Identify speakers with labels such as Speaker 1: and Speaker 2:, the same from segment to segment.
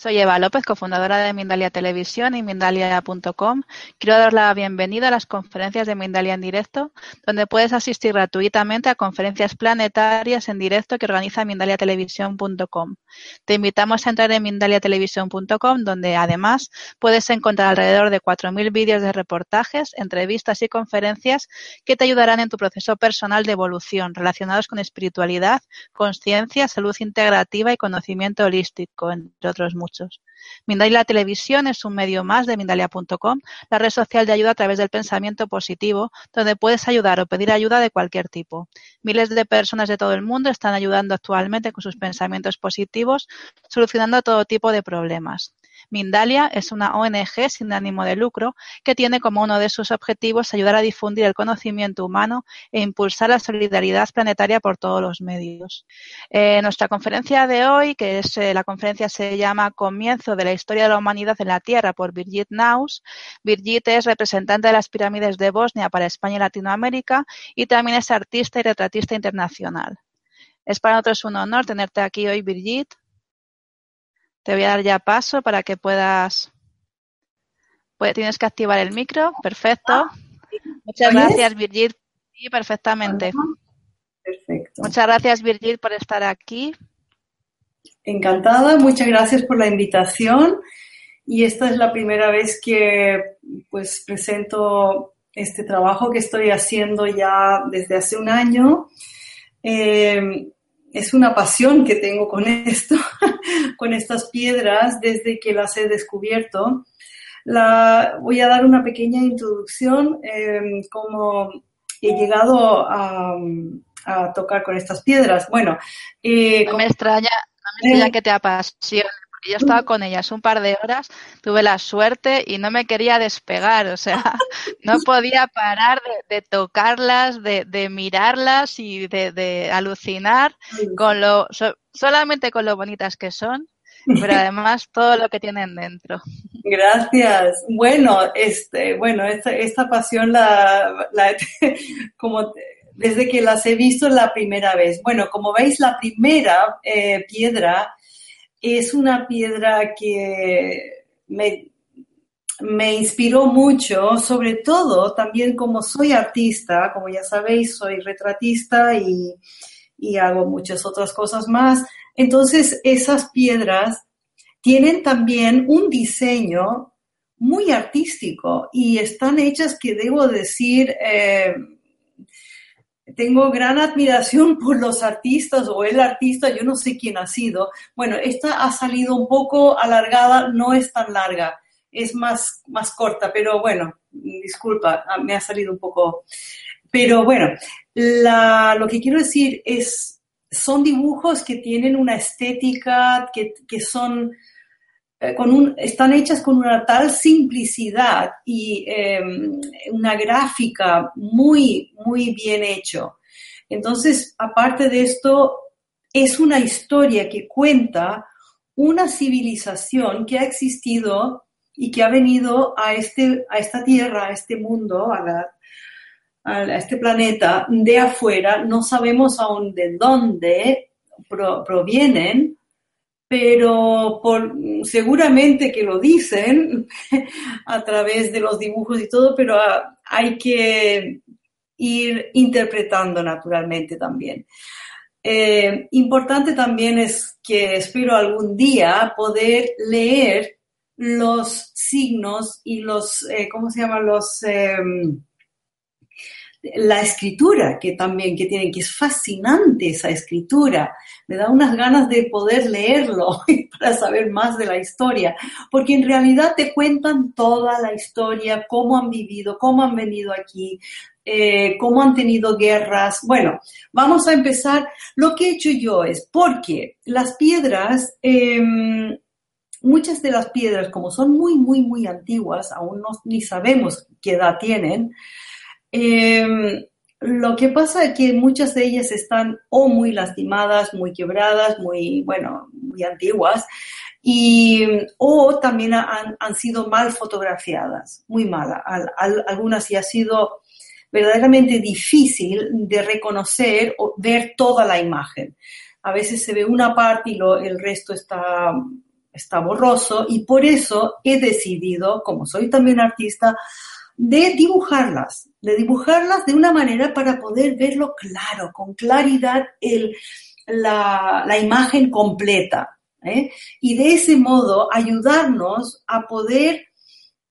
Speaker 1: Soy Eva López, cofundadora de Mindalia Televisión y Mindalia.com. Quiero dar la bienvenida a las conferencias de Mindalia en directo, donde puedes asistir gratuitamente a conferencias planetarias en directo que organiza Mindaliatelevisión.com. Te invitamos a entrar en Mindaliatelevisión.com, donde además puedes encontrar alrededor de 4.000 vídeos de reportajes, entrevistas y conferencias que te ayudarán en tu proceso personal de evolución relacionados con espiritualidad, conciencia, salud integrativa y conocimiento holístico, entre otros muchos. Mindalia Televisión es un medio más de Mindalia.com, la red social de ayuda a través del pensamiento positivo, donde puedes ayudar o pedir ayuda de cualquier tipo. Miles de personas de todo el mundo están ayudando actualmente con sus pensamientos positivos, solucionando todo tipo de problemas. Mindalia es una ONG sin ánimo de lucro que tiene como uno de sus objetivos ayudar a difundir el conocimiento humano e impulsar la solidaridad planetaria por todos los medios. Eh, nuestra conferencia de hoy, que es eh, la conferencia se llama Comienzo de la historia de la humanidad en la Tierra por Birgit Naus. Birgit es representante de las pirámides de Bosnia para España y Latinoamérica y también es artista y retratista internacional. Es para nosotros un honor tenerte aquí hoy, Birgit. Te voy a dar ya paso para que puedas. Pues tienes que activar el micro. Perfecto.
Speaker 2: Ah,
Speaker 1: Muchas gracias, Virgil. Sí, perfectamente.
Speaker 2: Perfecto.
Speaker 1: Muchas gracias, Virgil, por estar aquí.
Speaker 2: Encantada, muchas gracias por la invitación. Y esta es la primera vez que pues presento este trabajo que estoy haciendo ya desde hace un año. Eh, es una pasión que tengo con esto, con estas piedras desde que las he descubierto. La, voy a dar una pequeña introducción eh, cómo he llegado a, a, tocar con estas piedras. Bueno,
Speaker 1: eh, no me extraña, no me extraña que te apasione yo estaba con ellas un par de horas, tuve la suerte y no me quería despegar, o sea, no podía parar de, de tocarlas, de, de, mirarlas y de, de alucinar con lo, so, solamente con lo bonitas que son, pero además todo lo que tienen dentro.
Speaker 2: Gracias. Bueno, este, bueno, esta, esta pasión la, la como desde que las he visto la primera vez. Bueno, como veis, la primera eh, piedra es una piedra que me, me, inspiró mucho, sobre todo también como soy artista, como ya sabéis, soy retratista y, y hago muchas otras cosas más. Entonces, esas piedras tienen también un diseño muy artístico y están hechas que debo decir, eh, tengo gran admiración por los artistas o el artista, yo no sé quién ha sido. Bueno, esta ha salido un poco alargada, no es tan larga, es más, más corta, pero bueno, disculpa, me ha salido un poco. Pero bueno, lo que quiero decir es, son dibujos que tienen una estética, que, que son con un, están hechas con una tal simplicidad y eh, una gráfica muy, muy bien hecho. Entonces, aparte de esto, es una historia que cuenta una civilización que ha existido y que ha venido a, este, a esta tierra, a este mundo, a, la, a este planeta de afuera. No sabemos aún de dónde pro, provienen, pero seguramente que lo dicen a través de los dibujos y todo, pero hay que ir interpretando naturalmente también. Eh, importante también es que espero algún día poder leer los signos y los, eh, ¿cómo se llaman? Los, em, la escritura que también que tienen, que es fascinante esa escritura. Me da unas ganas de poder leerlo para saber más de la historia, porque en realidad te cuentan toda la historia, cómo han vivido, cómo han venido aquí, eh, cómo han tenido guerras. Bueno, vamos a empezar. Lo que he hecho yo es porque las piedras, em, muchas de las piedras, como son muy, muy, muy antiguas, aún no, ni sabemos qué edad tienen, em, lo que pasa es que muchas de ellas están o muy lastimadas, muy quebradas, muy, bueno, muy antiguas, y, o también han, sido mal fotografiadas, muy malas. algunas sí ha sido verdaderamente difícil de reconocer o ver toda la imagen. A veces se ve una parte y el resto está está borroso y por eso he decidido, como soy también artista, de dibujarlas, de dibujarlas de una manera para poder verlo claro, con claridad el, la, imagen completa. ¿eh? Y de ese modo ayudarnos a poder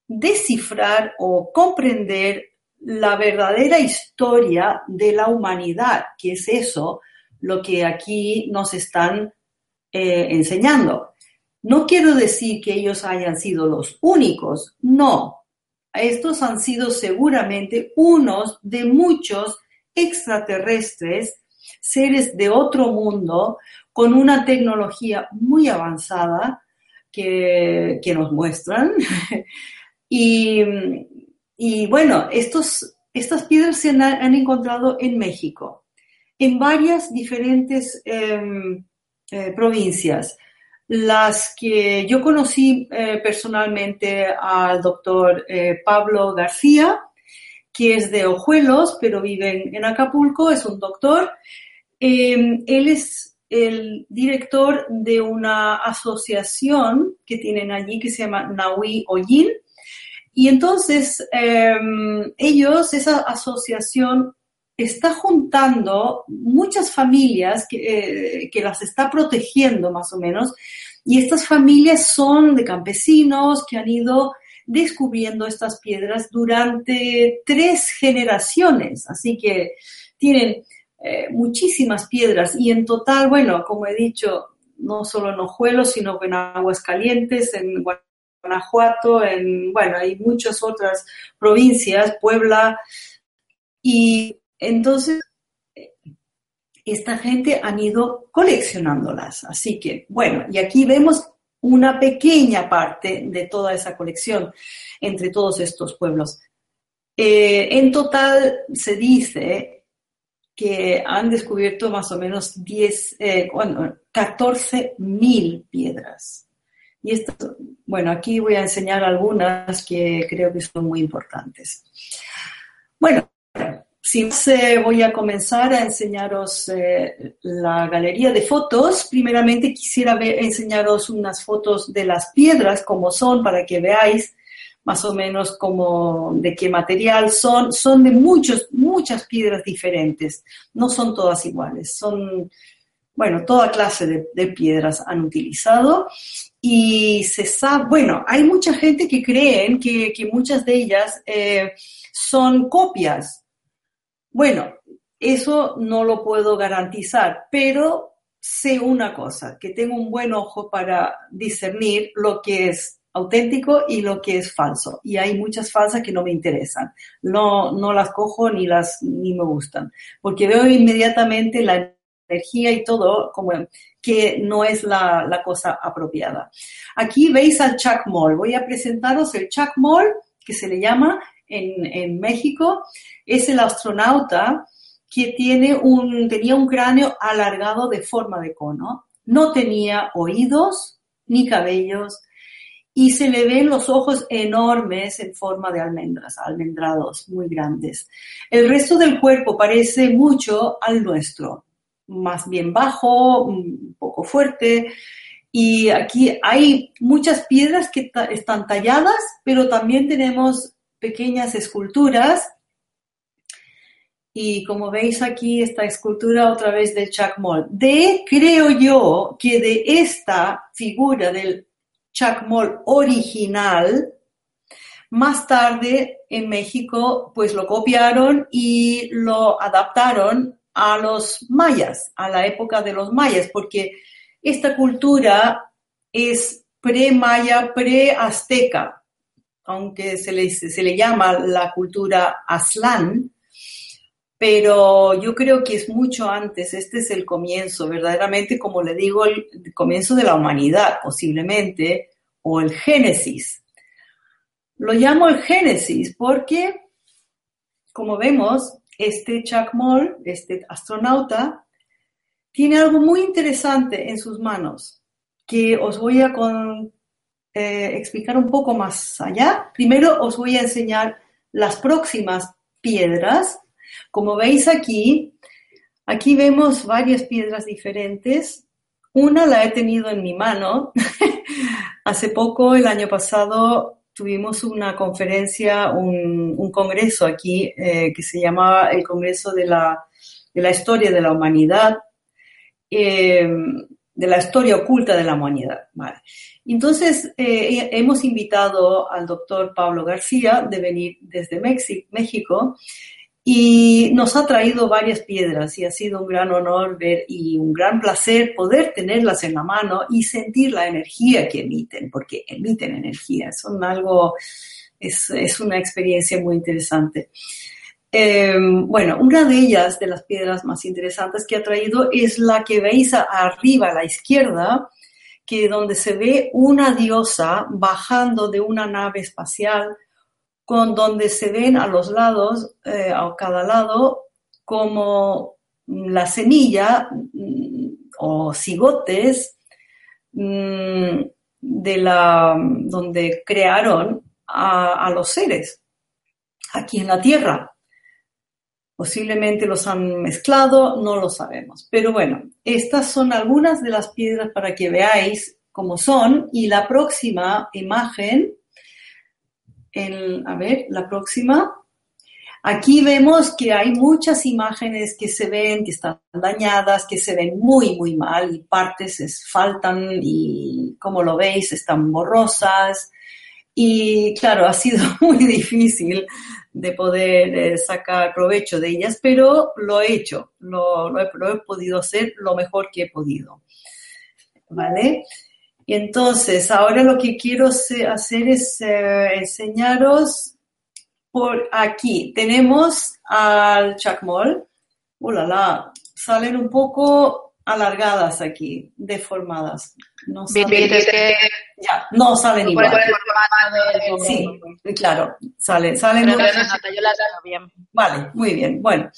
Speaker 2: descifrar o comprender la verdadera historia de la humanidad, que es eso lo que aquí nos están eh, enseñando. No quiero decir que ellos hayan sido los únicos, no. Estos han sido seguramente unos de muchos extraterrestres, seres de otro mundo, con una tecnología muy avanzada que, nos muestran. y, bueno, estos, estas piedras se han, encontrado en México, en varias diferentes em, eh, provincias las que yo conocí eh, personalmente al doctor eh, Pablo García, que es de Ojuelos, pero vive en, Acapulco, es un doctor. Em, él es el director de una asociación que tienen allí que se llama Naui Oyin. Y entonces em, ellos, esa asociación, está juntando muchas familias eh, que, las está protegiendo más o menos. Y estas familias son de campesinos que han ido descubriendo estas piedras durante tres generaciones. Así que tienen eh, muchísimas piedras y en total, bueno, como he dicho, no solo en Ojuelos, sino en Aguascalientes, en Guanajuato, en, bueno, hay muchas otras provincias, Puebla, y entonces, esta gente han ido coleccionándolas. Así que, bueno, y aquí vemos una pequeña parte de toda esa colección entre todos estos pueblos. Eh, en total se dice que han descubierto más o menos 10, eh, bueno, 14 mil piedras. Y esto, bueno, aquí voy a enseñar algunas que creo que son muy importantes. Bueno, si voy a comenzar a enseñaros eh, la galería de fotos. Primeramente quisiera enseñaros unas fotos de las piedras como son para que veáis más o menos como de qué material son. Son de muchos, muchas piedras diferentes. No son todas iguales. Son, bueno, toda clase de, piedras han utilizado. Y se sabe, bueno, hay mucha gente que creen que, muchas de ellas eh, son copias bueno, eso no lo puedo garantizar, pero sé una cosa, que tengo un buen ojo para discernir lo que es auténtico y lo que es falso. Y hay muchas falsas que no me interesan. No, no las cojo ni las ni me gustan, porque veo inmediatamente la energía y todo como que no es la, la cosa apropiada. Aquí veis al Chuck Moll. Voy a presentaros el Chuck Moll, que se le llama en, México, es el astronauta que tiene un, tenía un cráneo alargado de forma de cono. No tenía oídos ni cabellos y se le ven los ojos enormes en forma de almendras, almendrados muy grandes. El resto del cuerpo parece mucho al nuestro, más bien bajo, un poco fuerte. Y aquí hay muchas piedras que están talladas, pero también tenemos pequeñas esculturas. Y como veis aquí, esta escultura otra vez de Chuck. De, creo yo, que de esta figura del chacmol original. Más tarde en México pues lo copiaron y lo adaptaron a los mayas, a la época de los mayas, porque esta cultura es pre-maya, pre-azteca, aunque se le, se le llama la cultura Aslan, pero yo creo que es mucho antes, este es el comienzo, verdaderamente, como le digo, el comienzo de la humanidad, posiblemente, o el génesis. Lo llamo el génesis porque, como vemos, este Chuck Moll, este astronauta, tiene algo muy interesante en sus manos que os voy a eh, explicar un poco más allá. Primero os voy a enseñar las próximas piedras. Como veis aquí, aquí vemos varias piedras diferentes. Una la he tenido en mi mano. Hace poco, el año pasado, tuvimos una conferencia, un, congreso aquí eh, que se llamaba el Congreso de la, Historia de la Humanidad, em, de la historia oculta de la humanidad. Entonces, eh, hemos invitado al doctor Pablo García de venir desde México y nos ha traído varias piedras y ha sido un gran honor ver y un gran placer poder tenerlas en la mano y sentir la energía que emiten, porque emiten energía, son algo, es, es una experiencia muy interesante. Em, bueno, una de ellas, de las piedras más interesantes que ha traído, es la que veis arriba a la izquierda, que donde se ve una diosa bajando de una nave espacial con donde se ven a los lados, eh, a cada lado, como la semilla mm, o cigotes mm, de la donde crearon a, los seres aquí en la tierra. Posiblemente los han mezclado, no lo sabemos. Pero bueno, estas son algunas de las piedras para que veáis cómo son. Y la próxima imagen a ver, la próxima. Aquí vemos que hay muchas imágenes que se ven, que están dañadas, que se ven muy, muy mal y partes faltan y como lo veis están borrosas. Y claro, ha sido muy difícil de poder eh, sacar provecho de ellas, pero lo he hecho, lo, he, lo he podido hacer lo mejor que he podido. ¿Vale? Y entonces, ahora lo que quiero hacer es eh, enseñaros por aquí. Tenemos al chacmol. Uh, la, salen un poco alargadas aquí, deformadas. No salen, ya, no salen igual. Sí, claro, salen, salen. Pero yo las bien. Vale, muy bien. Bueno,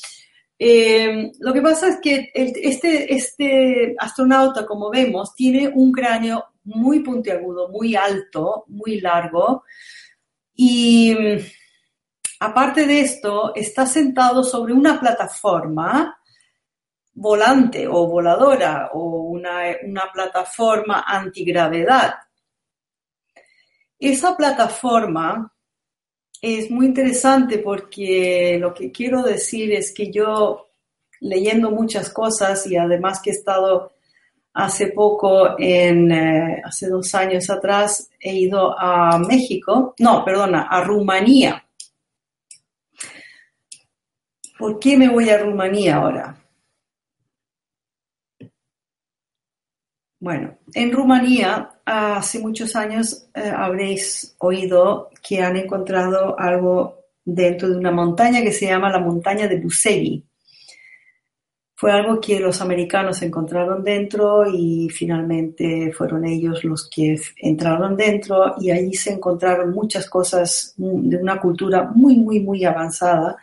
Speaker 2: eh, lo que pasa es que este, este astronauta, como vemos, tiene un cráneo muy puntiagudo, muy alto, muy largo. Y mm, aparte de esto, está sentado sobre una plataforma volante o voladora o una, una plataforma antigravedad. Esa plataforma es muy interesante porque lo que quiero decir es que yo leyendo muchas cosas y además que he estado Hace poco, en, eh, hace dos años atrás, he ido a México, no, perdona, a Rumanía. ¿Por qué me voy a Rumanía ahora? Bueno, en Rumanía hace muchos años eh, habréis oído que han encontrado algo dentro de una montaña que se llama la montaña de Busegui fue algo que los americanos encontraron dentro y finalmente fueron ellos los que entraron dentro y allí se encontraron muchas cosas de una cultura muy, muy, muy avanzada,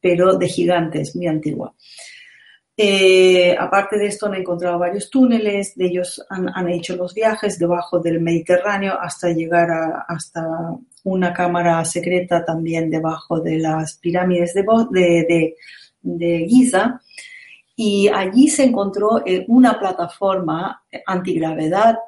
Speaker 2: pero de gigantes, muy antigua. Eh, aparte de esto han encontrado varios túneles, de ellos han, hecho los viajes debajo del Mediterráneo hasta llegar a, hasta una cámara secreta también debajo de las pirámides de, de, de Giza y allí se encontró eh, una plataforma antigravedad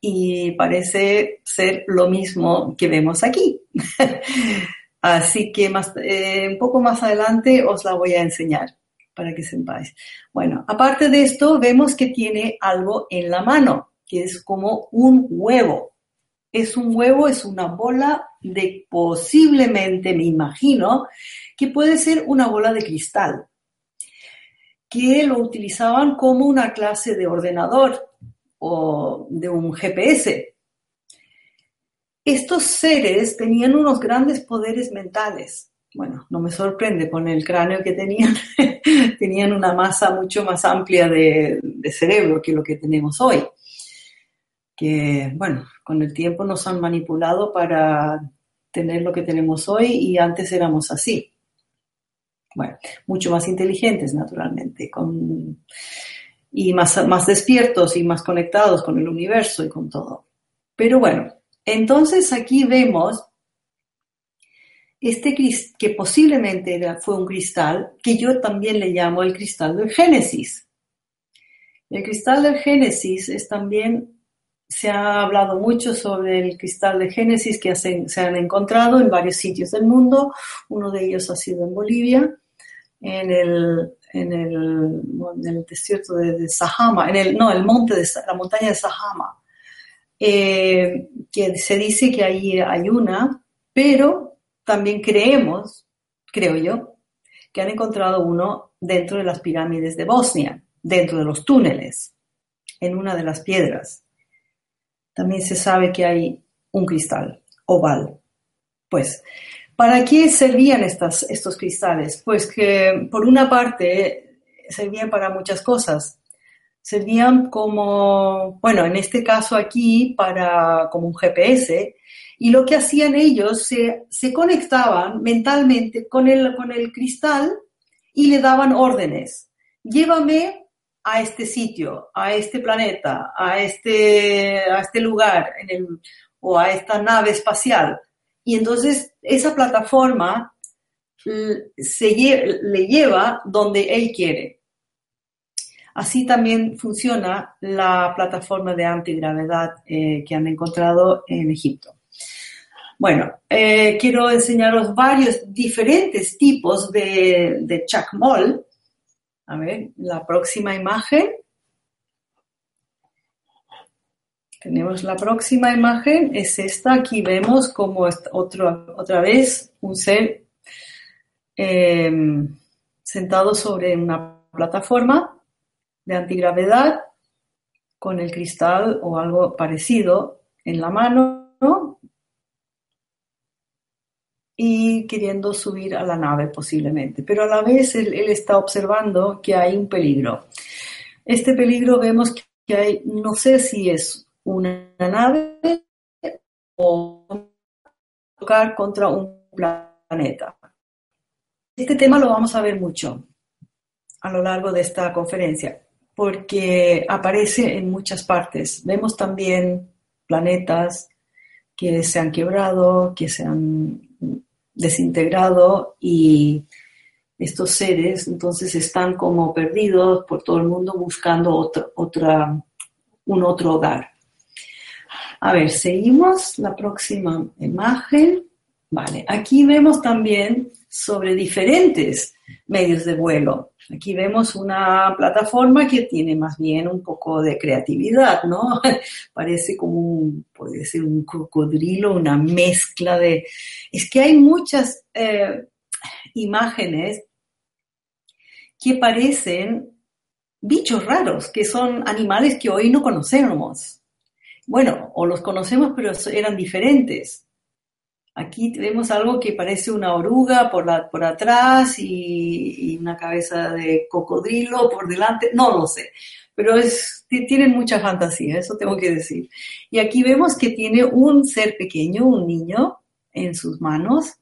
Speaker 2: y parece ser lo mismo que vemos aquí. Así que más, eh, un poco más adelante os la voy a enseñar para que sepáis. Bueno, aparte de esto, vemos que tiene algo en la mano, que es como un huevo. es un huevo, es una bola de posiblemente, me imagino, que puede ser una bola de cristal, que lo utilizaban como una clase de ordenador o de un GPS. Estos seres tenían unos grandes poderes mentales. Bueno, no me sorprende con el cráneo que tenían. tenían una masa mucho más amplia de, cerebro que lo que tenemos hoy que, bueno, con el tiempo nos han manipulado para tener lo que tenemos hoy y antes éramos así. Bueno, mucho más inteligentes, naturalmente, con, y más, más despiertos y más conectados con el universo y con todo. Pero bueno, entonces aquí vemos este que posiblemente era, fue un cristal que yo también le llamo el cristal del Génesis. El cristal del Génesis es también se ha hablado mucho sobre el cristal de Génesis que se han encontrado en varios sitios del mundo. Uno de ellos ha sido en Bolivia, en el, en el, desierto de, Sahama, en el, no, el monte de la montaña de Sahama, eh, que se dice que ahí hay una, pero también creemos, creo yo, que han encontrado uno dentro de las pirámides de Bosnia, dentro de los túneles, en una de las piedras también se sabe que hay un cristal oval. Pues, ¿para qué servían estos cristales? Pues que por una parte servían para muchas cosas. Servían como, bueno, en este caso aquí, para como un GPS, y lo que hacían ellos, se, conectaban mentalmente con el, con el cristal y le daban órdenes. Llévame a este sitio, a este planeta, a este, a este lugar o a esta nave espacial. Y entonces esa plataforma le lleva donde él quiere. Así también funciona la plataforma de antigravedad eh, que han encontrado en Egipto. Bueno, eh, quiero enseñaros varios diferentes tipos de, de chacmol a ver, la próxima imagen. Tenemos la próxima imagen, es esta. Aquí vemos como otro, otra vez un ser em, sentado sobre una plataforma de antigravedad con el cristal o algo parecido en la mano y queriendo subir a la nave posiblemente, pero a la vez él, está observando que hay un peligro. Este peligro vemos que hay, no sé si es una nave o tocar contra un planeta. Este tema lo vamos a ver mucho a lo largo de esta conferencia, porque aparece en muchas partes. Vemos también planetas que se han quebrado, que se han desintegrado y estos seres entonces están como perdidos por todo el mundo buscando otro, otra, un otro hogar. A ver, seguimos la próxima imagen. Vale, aquí vemos también sobre diferentes medios de vuelo. Aquí vemos una plataforma que tiene más bien un poco de creatividad, ¿no? Parece como un, puede ser un cocodrilo, una mezcla de... Es que hay muchas eh, imágenes que parecen bichos raros, que son animales que hoy no conocemos. Bueno, o los conocemos, pero eran diferentes. Aquí vemos algo que parece una oruga por, la, por atrás y, una cabeza de cocodrilo por delante, no lo sé, pero es, tienen mucha fantasía, eso tengo que decir. Y aquí vemos que tiene un ser pequeño, un niño, en sus manos,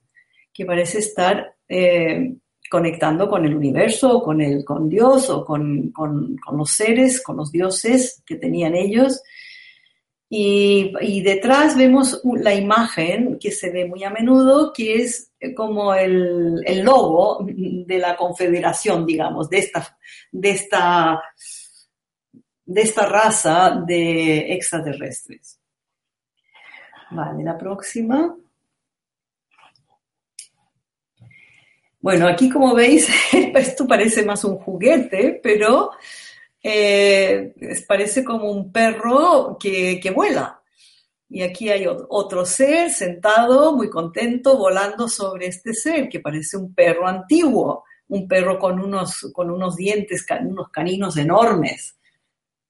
Speaker 2: que parece estar eh, conectando con el universo, con, el, con Dios o con, con los seres, con los dioses que tenían ellos y, detrás vemos la imagen que se ve muy a menudo, que es eh, como el, el logo de la confederación, digamos, de esta, de esta, de esta raza de extraterrestres. Vale, la próxima. Bueno, aquí como veis, esto parece más un juguete, pero eh, parece como un perro que, vuela. Y aquí hay otro ser sentado, muy contento, volando sobre este ser, que parece un perro antiguo, un perro con unos, con unos dientes, unos caninos enormes.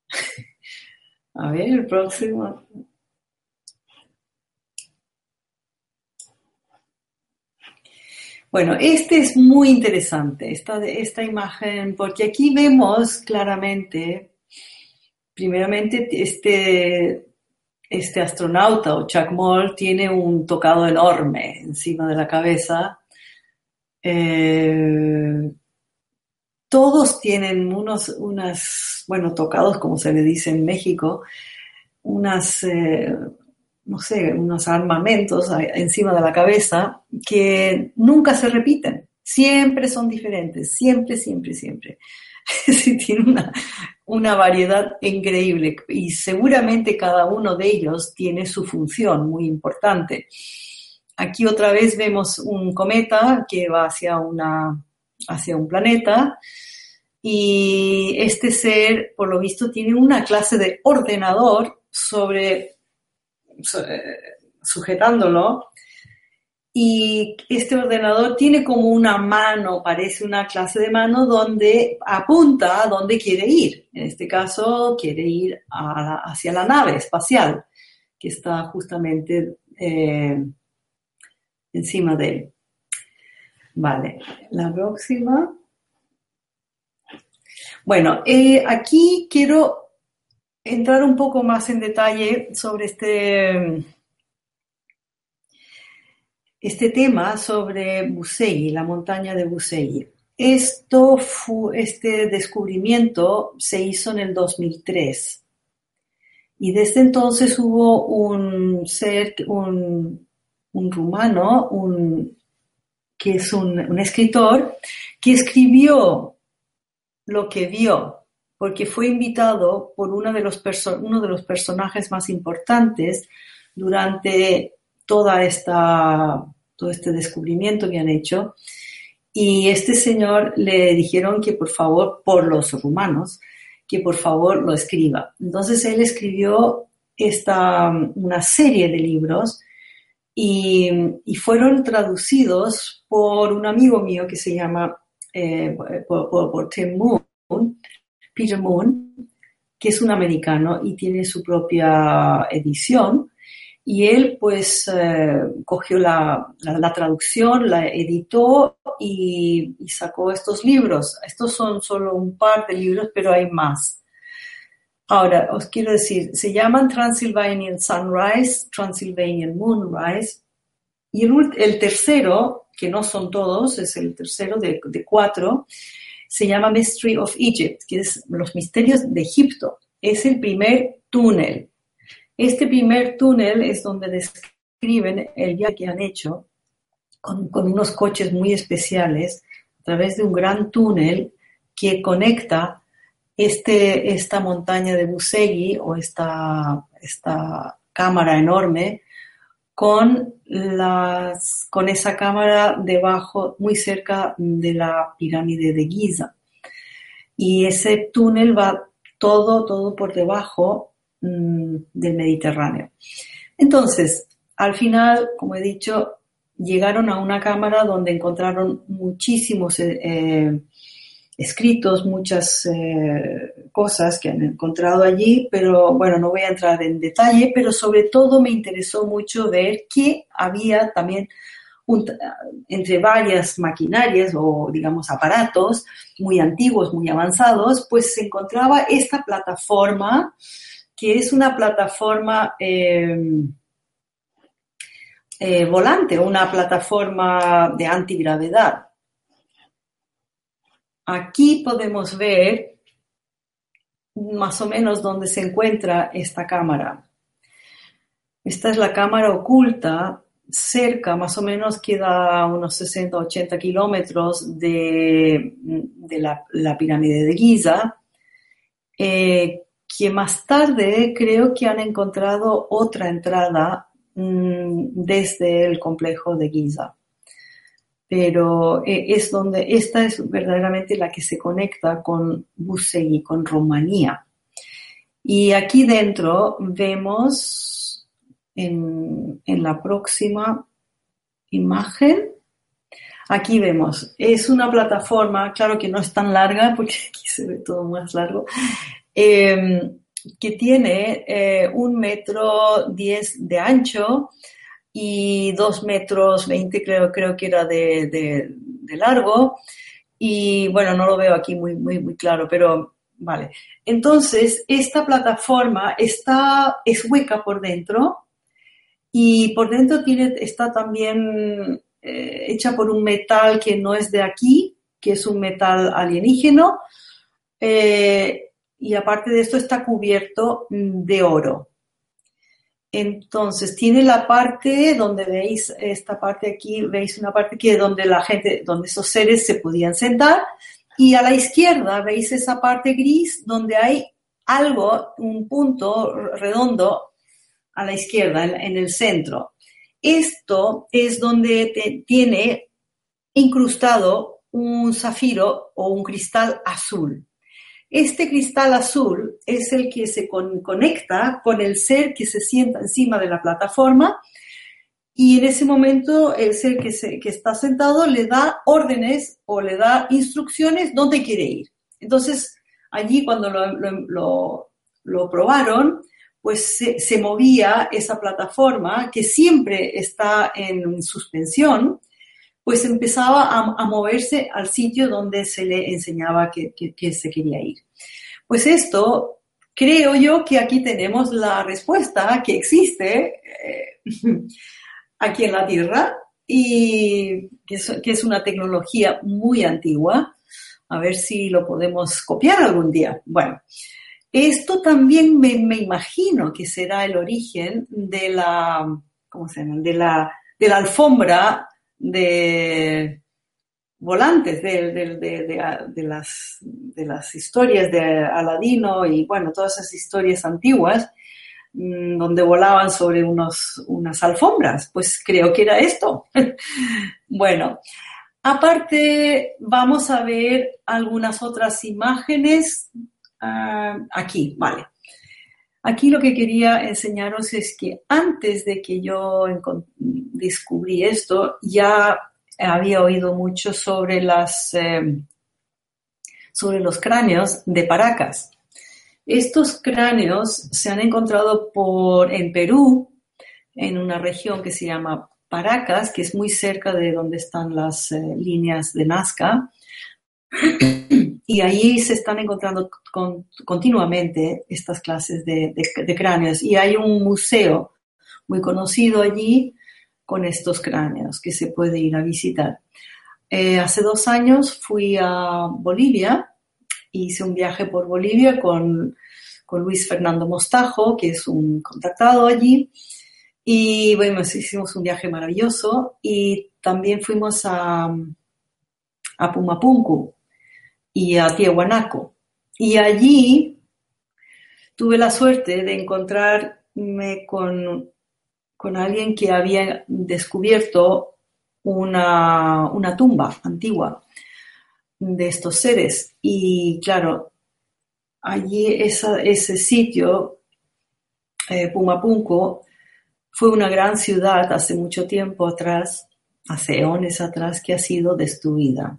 Speaker 2: A ver, el próximo. Bueno, este es muy interesante, esta, esta imagen, porque aquí vemos claramente, primeramente, este, este astronauta o Chuck Moll tiene un tocado enorme encima de la cabeza. Eh, todos tienen unos, unas, bueno, tocados, como se le dice en México, unas, eh, no sé, unos armamentos encima de la cabeza que nunca se repiten, siempre son diferentes, siempre, siempre, siempre. sí, tiene una, una variedad increíble y seguramente cada uno de ellos tiene su función muy importante. Aquí otra vez vemos un cometa que va hacia, una, hacia un planeta y este ser, por lo visto, tiene una clase de ordenador sobre sujetándolo y este ordenador tiene como una mano, parece una clase de mano donde apunta a dónde quiere ir. En este caso, quiere ir hacia la nave espacial que está justamente eh, encima de él. Vale, la próxima. Bueno, eh, aquí quiero entrar un poco más en detalle sobre este, este tema sobre Busegui, la montaña de Busegui. Esto este descubrimiento se hizo en el 2003 y desde entonces hubo un ser, un, rumano, un, que es un, un escritor, que escribió lo que vio porque fue invitado por uno de los, uno de los personajes más importantes durante toda esta, todo este descubrimiento que han hecho. Y este señor le dijeron que por favor, por los rumanos, que por favor lo escriba. Entonces él escribió esta, una serie de libros y, fueron traducidos por un amigo mío que se llama eh, por, por Tim Moon, Peter Moon, que es un americano y tiene su propia edición. Y él pues eh, cogió la, traducción, la editó y, sacó estos libros. Estos son solo un par de libros, pero hay más. Ahora, os quiero decir, se llaman Transylvanian Sunrise, Transylvanian Moonrise, y el, el tercero, que no son todos, es el tercero de cuatro, se llama Mystery of Egypt, que es los misterios de Egipto. Es el primer túnel. Este primer túnel es donde describen el viaje que han hecho con, unos coches muy especiales a través de un gran túnel que conecta este, esta montaña de Busegui o esta, esta cámara enorme con, las, con esa cámara debajo, muy cerca de la pirámide de Giza. Y ese túnel va todo, todo por debajo mm, del Mediterráneo. Entonces, al final, como he dicho, llegaron a una cámara donde encontraron muchísimos eh, eh, escritos, muchas eh, cosas que han encontrado allí, pero bueno, no voy a entrar en detalle, pero sobre todo me interesó mucho ver que había también entre varias maquinarias o digamos aparatos muy antiguos, muy avanzados, pues se encontraba esta plataforma que es una plataforma eh, eh, volante, una plataforma de antigravedad. Aquí podemos ver más o menos dónde se encuentra esta cámara. Esta es la cámara oculta, cerca, más o menos queda unos 60-80 kilómetros de, la, pirámide de Giza, eh, que más tarde creo que han encontrado otra entrada mm, desde el complejo de Giza pero eh, es donde esta es verdaderamente la que se conecta con Busegui, con Rumanía. Y aquí dentro vemos en, en la próxima imagen. Aquí vemos, es una plataforma, claro que no es tan larga porque aquí se ve todo más largo, em, que tiene eh, un metro diez de ancho y dos metros veinte creo, creo que era de, de, largo. Y bueno, no lo veo aquí muy, muy, muy claro, pero vale. Entonces, esta plataforma está, es hueca por dentro y por dentro tiene, está también eh, hecha por un metal que no es de aquí, que es un metal alienígeno. Eh, y aparte de esto está cubierto de oro. Entonces, tiene la parte donde veis esta parte aquí, veis una parte que donde la gente, donde esos seres se podían sentar. Y a la izquierda veis esa parte gris donde hay algo, un punto redondo a la izquierda, en el centro. Esto es donde tiene incrustado un zafiro o un cristal azul. Este cristal azul es el que se conecta con el ser que se sienta encima de la plataforma y en ese momento el ser que, está sentado le da órdenes o le da instrucciones dónde quiere ir. Entonces, allí cuando lo probaron, pues se, movía esa plataforma que siempre está en suspensión, pues empezaba a, moverse al sitio donde se le enseñaba que, se quería ir. Pues esto, creo yo que aquí tenemos la respuesta que existe eh, aquí en la Tierra y que es una tecnología muy antigua. A ver si lo podemos copiar algún día. Bueno, esto también me, imagino que será el origen de la, ¿cómo se llama? De la, de la alfombra de volantes de, las, de las historias de Aladino y bueno, todas esas historias antiguas mm, donde volaban sobre unos, unas alfombras. Pues creo que era esto. bueno, aparte vamos a ver algunas otras imágenes Ah, aquí, vale. Aquí lo que quería enseñaros es que antes de que yo descubrí esto, ya había oído mucho sobre, las, em, sobre los cráneos de Paracas. Estos cráneos se han encontrado por, en Perú, en una región que se llama Paracas, que es muy cerca de donde están las eh, líneas de Nazca. Y ahí se están encontrando continuamente estas clases de, cráneos. Y hay un museo muy conocido allí con estos cráneos que se puede ir a visitar. Eh, hace dos años fui a Bolivia, hice un viaje por Bolivia con, con Luis Fernando Mostajo, que es un contactado allí. Y bueno, hicimos un viaje maravilloso y también fuimos a, a Pumapunku, y a Tiahuanaco. Y allí tuve la suerte de encontrarme con, con alguien que había descubierto una, tumba antigua de estos seres. Y claro, allí ese sitio, eh, Pumapunco, fue una gran ciudad hace mucho tiempo atrás, hace eones atrás, que ha sido destruida.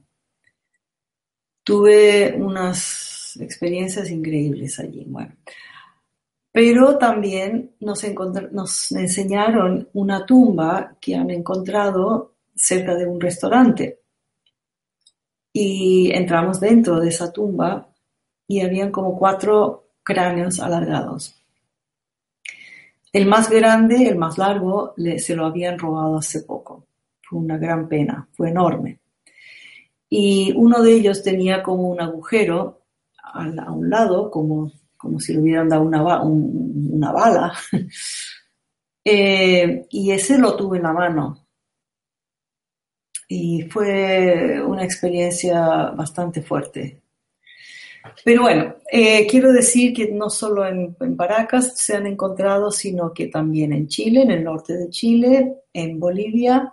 Speaker 2: Tuve unas experiencias increíbles allí. Bueno, pero también nos, enseñaron una tumba que han encontrado cerca de un restaurante. Y entramos dentro de esa tumba y habían como cuatro cráneos alargados. El más grande, el más largo, se lo habían robado hace poco. Fue una gran pena, fue enorme y uno de ellos tenía como un agujero a, un lado, como, como si le hubieran dado una, una bala, eh, y ese lo tuve en la mano. Y fue una experiencia bastante fuerte. Pero bueno, eh, quiero decir que no solo en, en, Paracas se han encontrado, sino que también en Chile, en el norte de Chile, en Bolivia,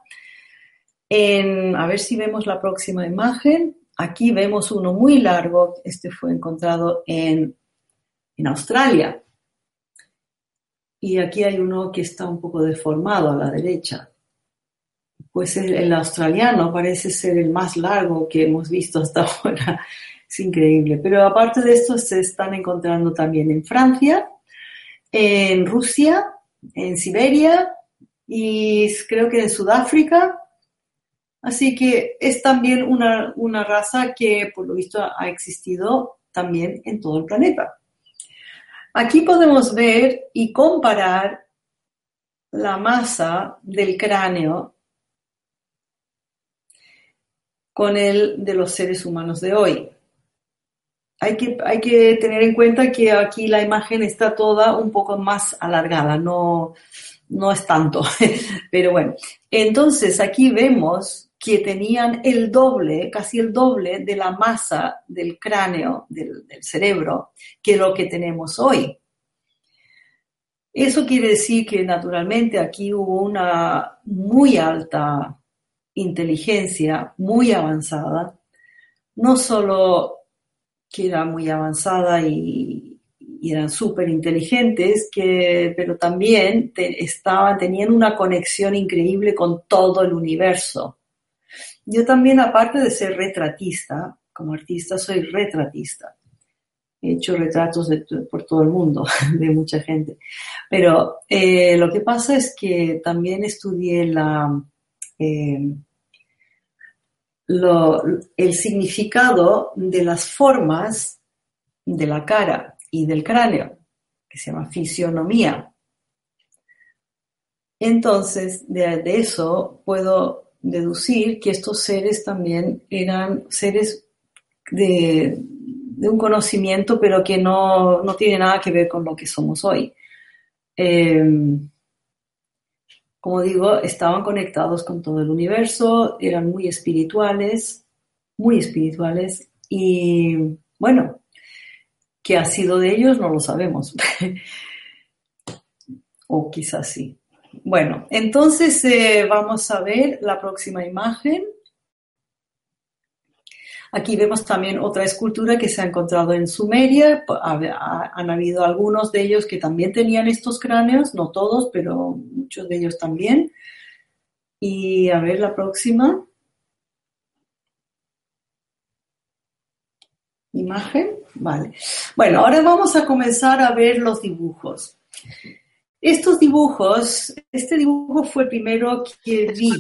Speaker 2: a ver si vemos la próxima imagen. Aquí vemos uno muy largo. Este fue encontrado en, Australia. y aquí hay uno que está un poco deformado a la derecha. Pues el, el australiano parece ser el más largo que hemos visto hasta ahora. Es increíble. Pero aparte de esto, se están encontrando también en Francia, en Rusia, en Siberia y creo que en Sudáfrica. Así que es también una, una raza que por lo visto ha existido también en todo el planeta. Aquí podemos ver y comparar la masa del cráneo con el de los seres humanos de hoy. Hay que, hay que tener en cuenta que aquí la imagen está toda un poco más alargada, no, no es tanto, pero bueno. Entonces aquí vemos que tenían el doble, casi el doble de la masa del cráneo, del, cerebro, que lo que tenemos hoy. Eso quiere decir que naturalmente aquí hubo una muy alta inteligencia, muy avanzada, no solo que era muy avanzada y, eran súper inteligentes, pero también estaban, tenían una conexión increíble con todo el universo. Yo también, aparte de ser retratista, como artista soy retratista. He hecho retratos por todo el mundo, de mucha gente. Pero eh, lo que pasa es que también estudié la, eh, el significado de las formas de la cara y del cráneo, que se llama fisionomía. Entonces, de eso puedo deducir que estos seres también eran seres de, un conocimiento, pero que no, no, tiene nada que ver con lo que somos hoy. Em, como digo, estaban conectados con todo el universo, eran muy espirituales, muy espirituales, y bueno, ¿qué ha sido de ellos? No lo sabemos. o quizás sí. Bueno, entonces eh, vamos a ver la próxima imagen. Aquí vemos también otra escultura que se ha encontrado en Sumeria. Han habido algunos de ellos que también tenían estos cráneos, no todos, pero muchos de ellos también. Y a ver la próxima. Imagen. Vale. Bueno, ahora vamos a comenzar a ver los dibujos. Estos dibujos, este dibujo fue el primero que vi.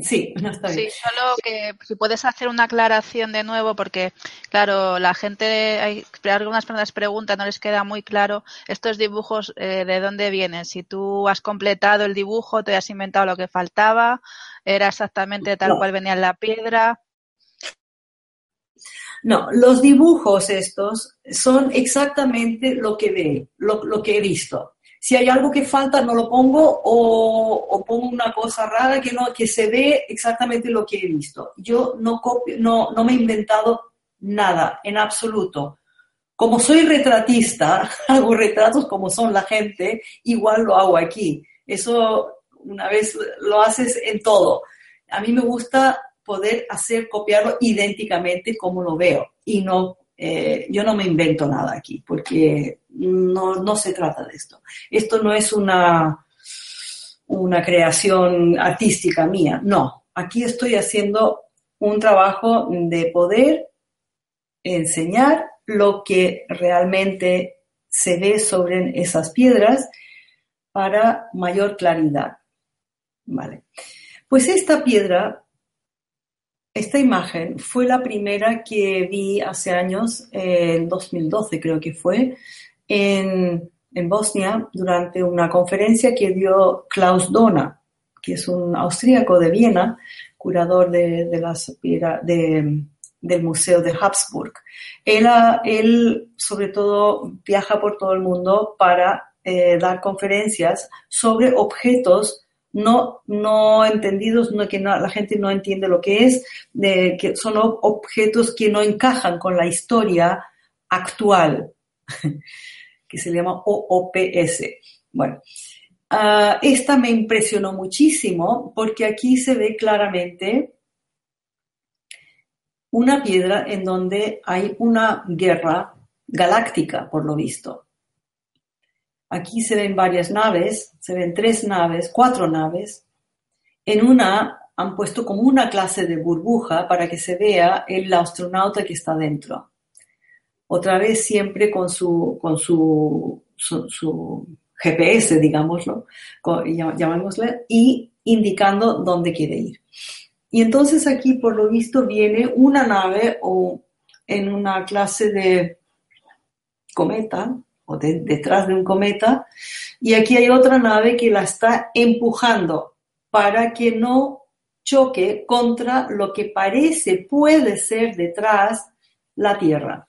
Speaker 2: Sí, no está bien.
Speaker 1: Sí, solo que si puedes hacer una aclaración de nuevo, porque, claro, la gente, hay algunas personas preguntan, no les queda muy claro estos dibujos eh, de dónde vienen. Si tú has completado el dibujo, te has inventado lo que faltaba, era exactamente tal cual venía en la piedra.
Speaker 2: No, los dibujos estos son exactamente lo que ve, lo, que he visto. Si hay algo que falta, no lo pongo o, pongo una cosa rara que, no, que se ve exactamente lo que he visto. Yo no, copio, no, no me he inventado nada, en absoluto. Como soy retratista, hago retratos como son la gente, igual lo hago aquí. Eso una vez lo haces en todo. A mí me gusta poder hacer, copiarlo idénticamente como lo veo. Y no, eh, yo no me invento nada aquí, porque no, no se trata de esto. Esto no es una, una creación artística mía, no. Aquí estoy haciendo un trabajo de poder enseñar lo que realmente se ve sobre esas piedras para mayor claridad. Vale. Pues esta piedra esta imagen fue la primera que vi hace años, en 2012 creo que fue, en, Bosnia, durante una conferencia que dio Klaus Dona, que es un austríaco de Viena, curador de, las, del Museo de Habsburg. Él, él, sobre todo, viaja por todo el mundo para eh, dar conferencias sobre objetos no, no entendidos, no, que la gente no entiende lo que es, de, que son objetos que no encajan con la historia actual, que se llama OOPS. Bueno, ah, esta me impresionó muchísimo porque aquí se ve claramente una piedra en donde hay una guerra galáctica, por lo visto. Aquí se ven varias naves, se ven tres naves, cuatro naves. En una han puesto como una clase de burbuja para que se vea el astronauta que está dentro. Otra vez siempre con su, con su, su, GPS, digámoslo, llamémosle, y indicando dónde quiere ir. Y entonces aquí, por lo visto, viene una nave o en una clase de cometa o detrás de un cometa, y aquí hay otra nave que la está empujando para que no choque contra lo que parece puede ser detrás la Tierra,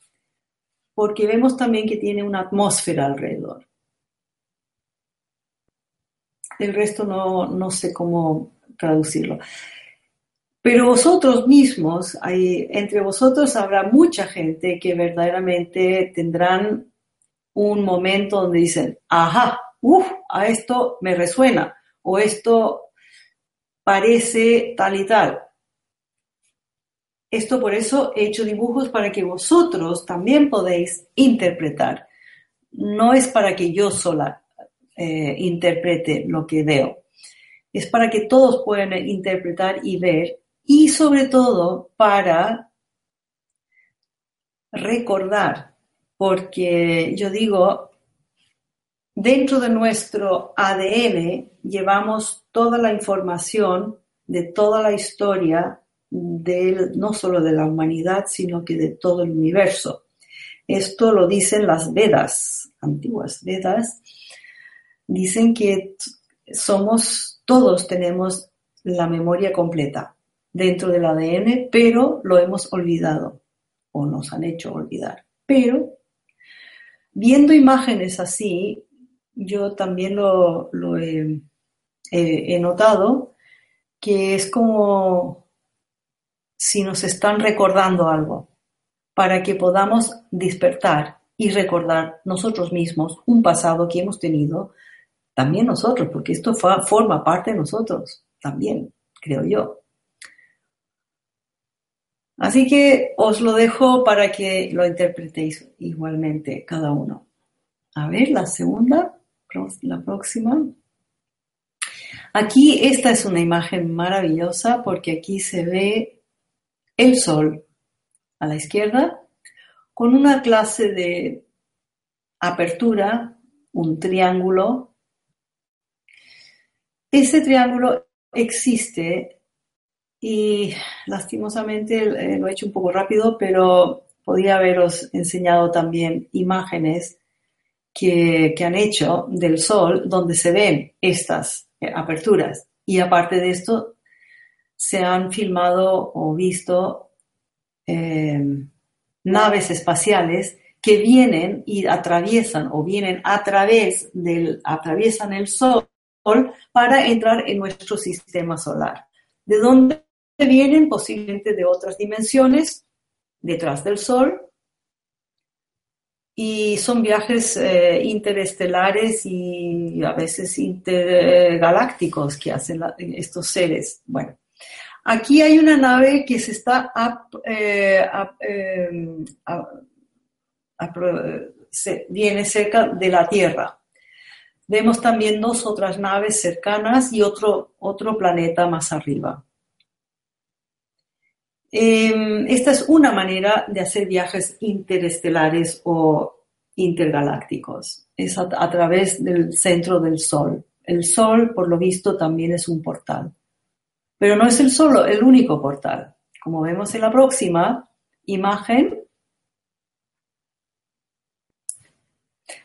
Speaker 2: porque vemos también que tiene una atmósfera alrededor. El resto no, no sé cómo traducirlo. Pero vosotros mismos, hay, entre vosotros habrá mucha gente que verdaderamente tendrán un momento donde dicen, ajá, uff, a esto me resuena, o esto parece tal y tal. Esto por eso he hecho dibujos para que vosotros también podéis interpretar. No es para que yo sola eh, interprete lo que veo. Es para que todos puedan interpretar y ver y sobre todo para recordar, porque yo digo, dentro de nuestro ADN llevamos toda la información de toda la historia no solo de la humanidad, sino que de todo el universo. Esto lo dicen las Vedas, antiguas Vedas, dicen que somos, todos tenemos la memoria completa dentro del ADN, pero lo hemos olvidado o nos han hecho olvidar. Pero viendo imágenes así, yo también lo, he, notado que es como si nos están recordando algo, para que podamos despertar y recordar nosotros mismos un pasado que hemos tenido, también nosotros, porque esto forma parte de nosotros, también, creo yo. Así que os lo dejo para que lo interpretéis igualmente cada uno. A ver, la segunda, la próxima. Aquí esta es una imagen maravillosa porque aquí se ve el sol a la izquierda con una clase de apertura, un triángulo. Ese triángulo existe y lastimosamente eh, lo he hecho un poco rápido, pero podría haberos enseñado también imágenes que, han hecho del Sol donde se ven estas eh, aperturas. Y aparte de esto, se han filmado o visto eh, naves espaciales que vienen y atraviesan o vienen a través del, atraviesan el Sol para entrar en nuestro sistema solar. ¿De dónde vienen posiblemente de otras dimensiones, detrás del Sol, y son viajes eh, interestelares y a veces intergalácticos que hacen estos seres. Bueno, aquí hay una nave que se está eh, em, viene cerca de la Tierra. Vemos también dos otras naves cercanas y otro, otro planeta más arriba. Em, esta es una manera de hacer viajes interestelares o intergalácticos. Es a, través del centro del Sol. El Sol, por lo visto, también es un portal. Pero no es el solo, el único portal. Como vemos en la próxima imagen,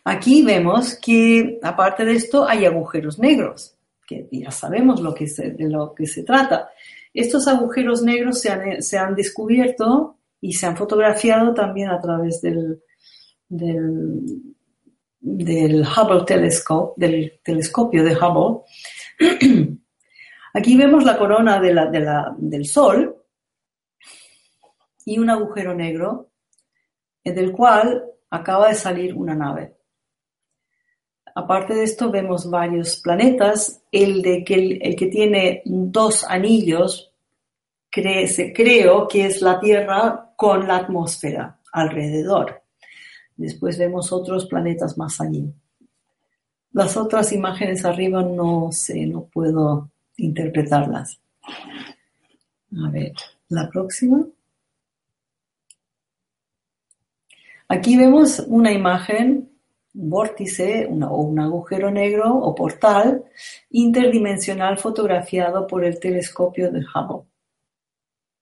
Speaker 2: aquí vemos que aparte de esto hay agujeros negros, que ya sabemos lo que de lo que se trata. Estos agujeros negros se han, descubierto y se han fotografiado también a través del, del, Hubble Telescope, del telescopio de Hubble. Aquí vemos la corona del Sol y un agujero negro del cual acaba de salir una nave. Aparte de esto, vemos varios planetas. El, de que, el, que tiene dos anillos, creo que es la Tierra con la atmósfera alrededor. Después vemos otros planetas más allí. Las otras imágenes arriba no sé, no puedo interpretarlas. A ver, la próxima. Aquí vemos una imagen, vórtice o un agujero negro o portal interdimensional fotografiado por el telescopio de Hubble.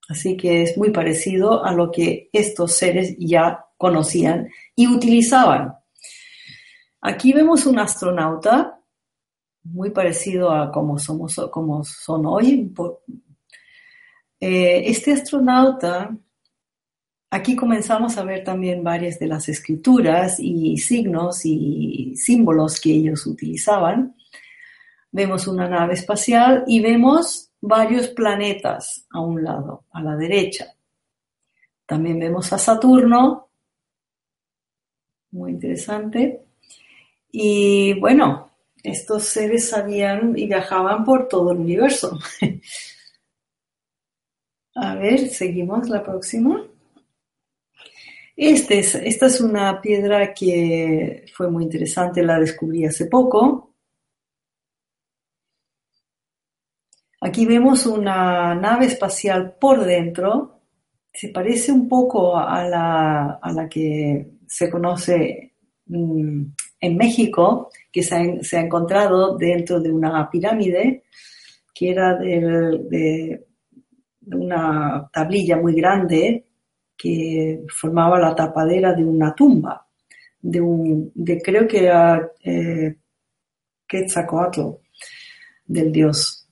Speaker 2: Así que es muy parecido a lo que estos seres ya conocían y utilizaban. Aquí vemos un astronauta muy parecido a como somos, como son hoy. Eh, este astronauta, aquí comenzamos a ver también varias de las escrituras y signos y símbolos que ellos utilizaban. Vemos una nave espacial y vemos varios planetas a un lado, a la derecha. También vemos a Saturno, muy interesante. Y bueno, estos seres sabían y viajaban por todo el universo. a ver, seguimos la próxima. Este esta es una piedra que fue muy interesante, la descubrí hace poco. Aquí vemos una nave espacial por dentro. Se parece un poco a la, a la que se conoce mm, en México, que se ha, encontrado dentro de una pirámide, que era de, una tablilla muy grande que formaba la tapadera de una tumba, de un, de creo que era eh, del dios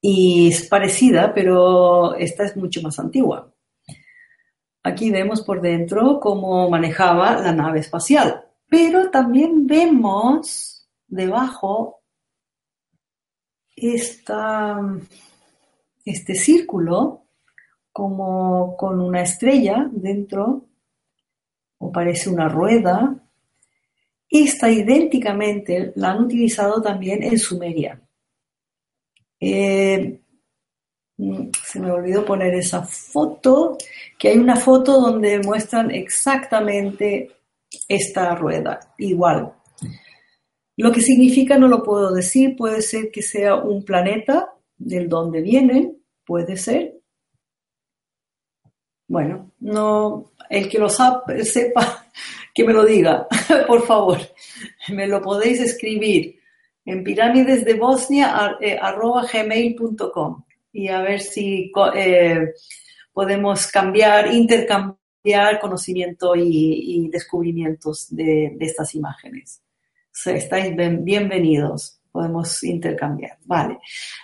Speaker 2: y es parecida, pero esta es mucho más antigua. Aquí vemos por dentro cómo manejaba la nave espacial, pero también vemos debajo esta, este círculo como con una estrella dentro, o parece una rueda. Esta idénticamente la han utilizado también en Sumeria. Eh, mm, se me olvidó poner esa foto, que hay una foto donde muestran exactamente esta rueda, igual. Lo que significa no lo puedo decir, puede ser que sea un planeta del donde viene, puede ser. Bueno, no, el que lo sepa, que me lo diga, por favor. Me lo podéis escribir en pirámides de Bosnia eh, y a ver si eh, podemos cambiar, intercambiar conocimiento y, descubrimientos de, estas imágenes. estáis bienvenidos, podemos intercambiar. Vale.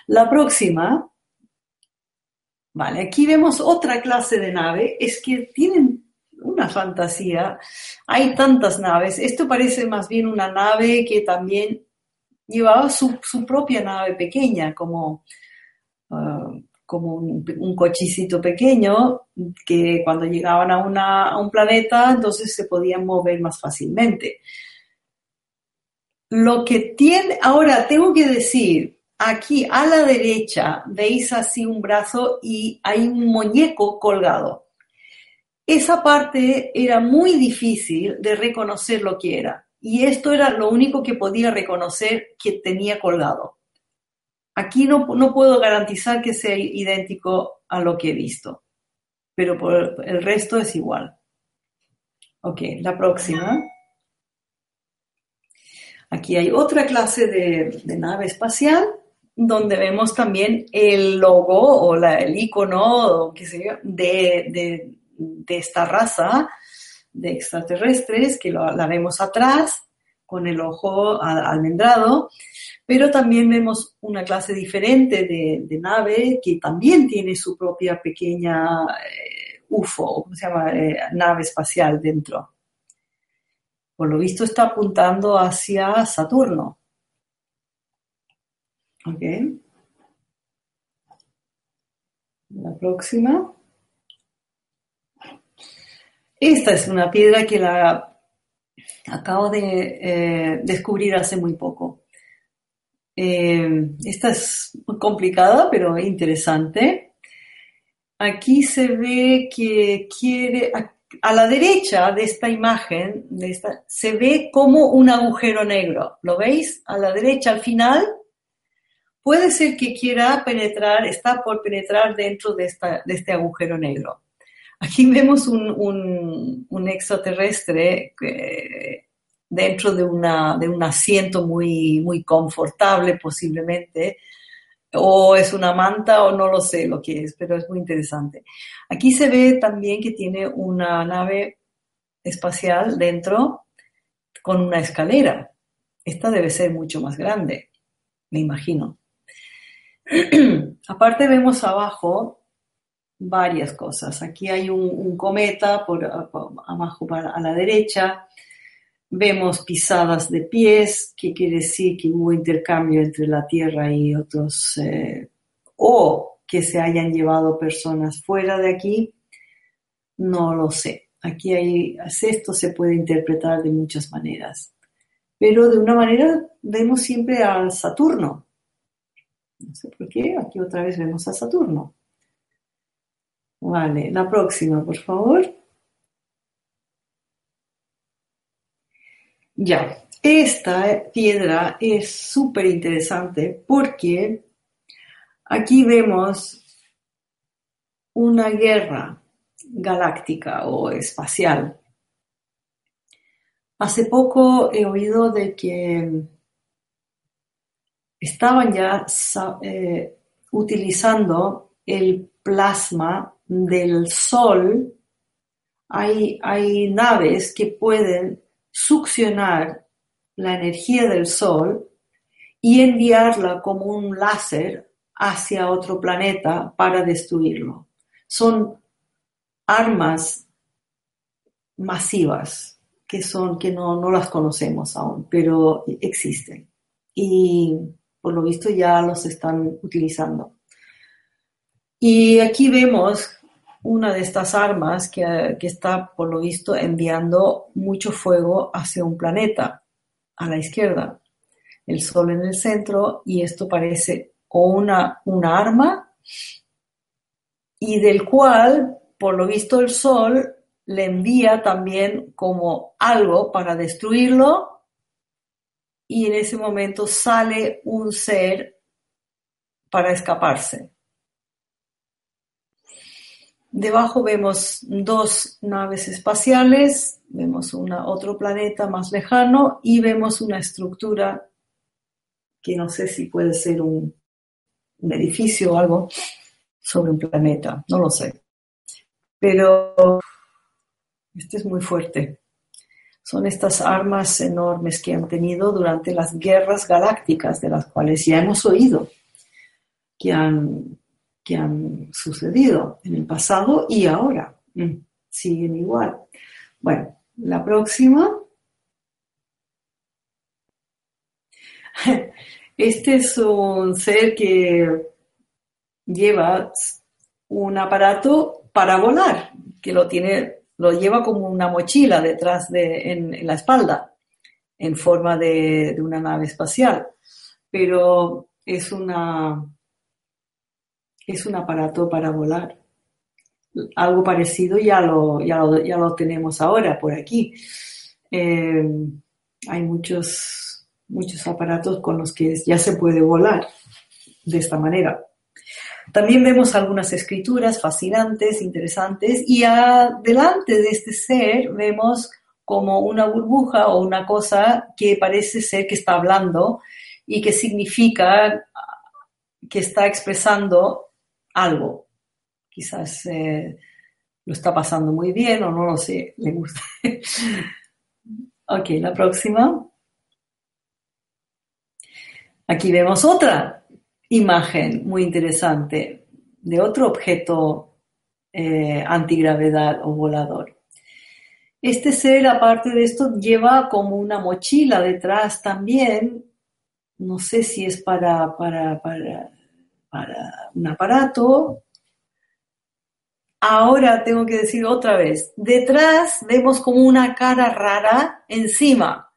Speaker 2: La próxima, vale, aquí vemos otra clase de nave, es que tienen una fantasía. Hay tantas naves. Esto parece más bien una nave que también llevaba su, propia nave pequeña, como, ah, como un, cochicito pequeño, que cuando llegaban a, a un planeta, entonces se podían mover más fácilmente. Lo que tiene, ahora tengo que decir, aquí a la derecha veis así un brazo y hay un muñeco colgado. Esa parte era muy difícil de reconocer lo que era y esto era lo único que podía reconocer que tenía colgado. Aquí no, puedo garantizar que sea idéntico a lo que he visto, pero por el resto es igual. Ok, la próxima. Aquí hay otra clase de, nave espacial donde vemos también el logo o el icono de, de esta raza de extraterrestres, que la vemos atrás con el ojo almendrado, pero también vemos una clase diferente de, nave que también tiene su propia pequeña eh, UFO, ¿cómo se llama? Eh, nave espacial dentro. Por lo visto está apuntando hacia Saturno. ¿Ok? La próxima. Esta es una piedra que la acabo de eh, descubrir hace muy poco. Eh, esta es muy complicada, pero interesante. Aquí se ve que quiere, a la derecha de esta imagen se ve como un agujero negro. ¿Lo veis? A la derecha, al final, puede ser que quiera penetrar, está por penetrar dentro de, esta, de este agujero negro. Aquí vemos un, un, extraterrestre eh, dentro de, una, de un asiento muy, muy confortable, posiblemente, o es una manta o no lo sé lo que es, pero es muy interesante. Aquí se ve también que tiene una nave espacial dentro con una escalera. Esta debe ser mucho más grande, me imagino. Aparte vemos abajo varias cosas. Aquí hay un, cometa por, abajo a la derecha. Vemos pisadas de pies, que quiere decir que hubo intercambio entre la Tierra y otros, eh, o que se hayan llevado personas fuera de aquí. No lo sé. Aquí hay, esto se puede interpretar de muchas maneras. Pero de una manera vemos siempre al Saturno. No sé por qué, aquí otra vez vemos a Saturno. Vale, la próxima, por favor. Ya, esta piedra es súper interesante porque aquí vemos una guerra galáctica o espacial. Hace poco he oído de que estaban ya eh, utilizando el plasma del Sol, hay, hay naves que pueden succionar la energía del Sol y enviarla como un láser hacia otro planeta para destruirlo. Son armas masivas que son que no, no las conocemos aún, pero existen y por lo visto ya los están utilizando. Y aquí vemos una de estas armas que, está, por lo visto, enviando mucho fuego hacia un planeta a la izquierda. El Sol en el centro y esto parece o una, una arma y del cual, por lo visto, el Sol le envía también como algo para destruirlo y en ese momento sale un ser para escaparse. Debajo vemos dos naves espaciales, vemos una, otro planeta más lejano y vemos una estructura que no sé si puede ser un, edificio o algo sobre un planeta, no lo sé. Pero este es muy fuerte. Son estas armas enormes que han tenido durante las guerras galácticas, de las cuales ya hemos oído, que han que han sucedido en el pasado y ahora. Mm, siguen igual. Bueno, la próxima. Este es un ser que lleva un aparato para volar, que lo tiene, lo lleva como una mochila detrás de, en, la espalda, en forma de, de una nave espacial. Pero es una, es un aparato para volar. Algo parecido ya lo, ya ya lo tenemos ahora por aquí. Eh, hay muchos, muchos aparatos con los que ya se puede volar de esta manera. También vemos algunas escrituras fascinantes, interesantes, y adelante de este ser vemos como una burbuja o una cosa que parece ser que está hablando y que significa que está expresando algo. Quizás eh, lo está pasando muy bien o no lo sé, le gusta. ok, la próxima. Aquí vemos otra imagen muy interesante de otro objeto eh, antigravedad o volador. Este ser, aparte de esto, lleva como una mochila detrás también. No sé si es para, para, para para un aparato. Ahora tengo que decir otra vez, detrás vemos como una cara rara encima.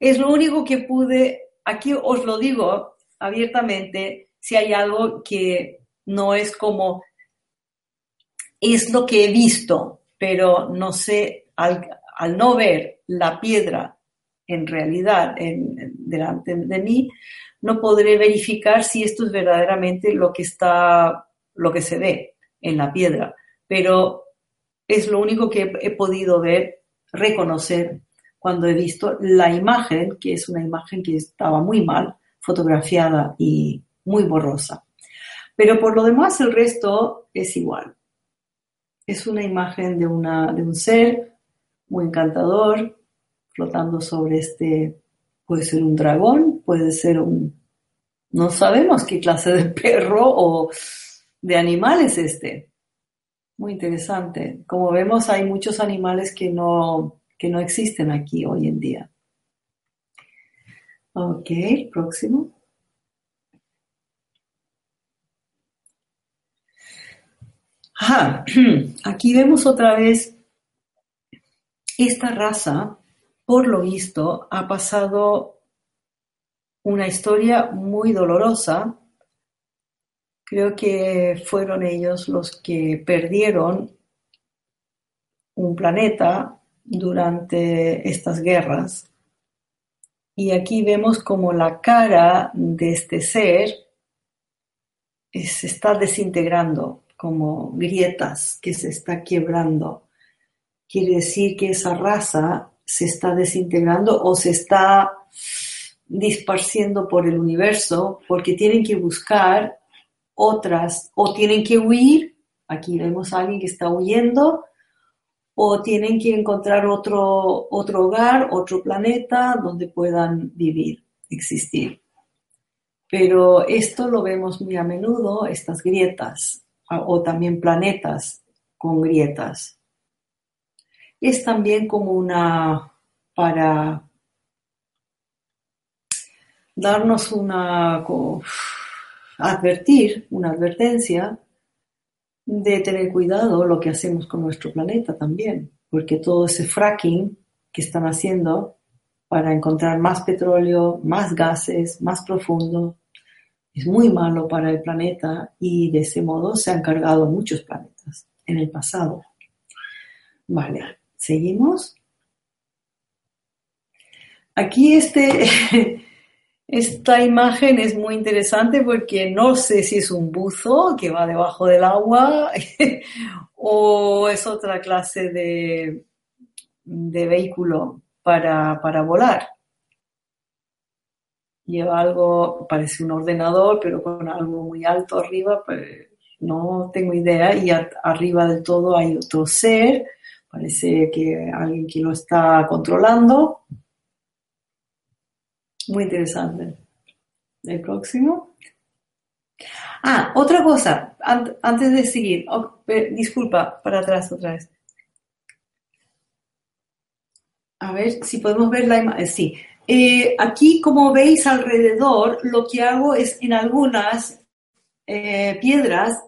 Speaker 2: Es lo único que pude, aquí os lo digo abiertamente, si hay algo que no es como, es lo que he visto. pero no sé, al, no ver la piedra en realidad delante de mí, no podré verificar si esto es verdaderamente lo que está, lo que se ve en la piedra. Pero es lo único que he podido ver, reconocer cuando he visto la imagen, que es una imagen que estaba muy mal fotografiada y muy borrosa. Pero por lo demás el resto es igual. Es una imagen de, una, de un ser muy encantador, flotando sobre este, puede ser un dragón, puede ser un, no sabemos qué clase de perro o de animal es este. Muy interesante. Como vemos, hay muchos animales que no, que no existen aquí hoy en día. Ok, próximo. Aquí vemos otra vez esta raza, por lo visto, ha pasado una historia muy dolorosa. Creo que fueron ellos los que perdieron un planeta durante estas guerras. Y aquí vemos como la cara de este ser se está desintegrando como grietas que se está quebrando. Quiere decir que esa raza se está desintegrando o se está disparciendo por el universo porque tienen que buscar otras o tienen que huir. Aquí vemos a alguien que está huyendo o tienen que encontrar otro, otro hogar, otro planeta donde puedan vivir, existir. Pero esto lo vemos muy a menudo, estas grietas o también planetas con grietas. Es también como una, para darnos una, advertir, una advertencia de tener cuidado lo que hacemos con nuestro planeta también, porque todo ese fracking que están haciendo para encontrar más petróleo, más gases, más profundo, es muy malo para el planeta y de ese modo se han cargado muchos planetas en el pasado. Vale, seguimos. Aquí este, esta imagen es muy interesante porque no sé si es un buzo que va debajo del agua o es otra clase de, de vehículo para, para volar lleva algo, parece un ordenador, pero con algo muy alto arriba, no tengo idea. Y arriba del todo hay otro ser, parece que alguien que lo está controlando. Muy interesante. El próximo. Ah, otra cosa, antes de seguir, disculpa, para atrás otra vez. A ver si podemos ver la imagen. Sí, eh, aquí, como veis alrededor, lo que hago es en algunas eh, piedras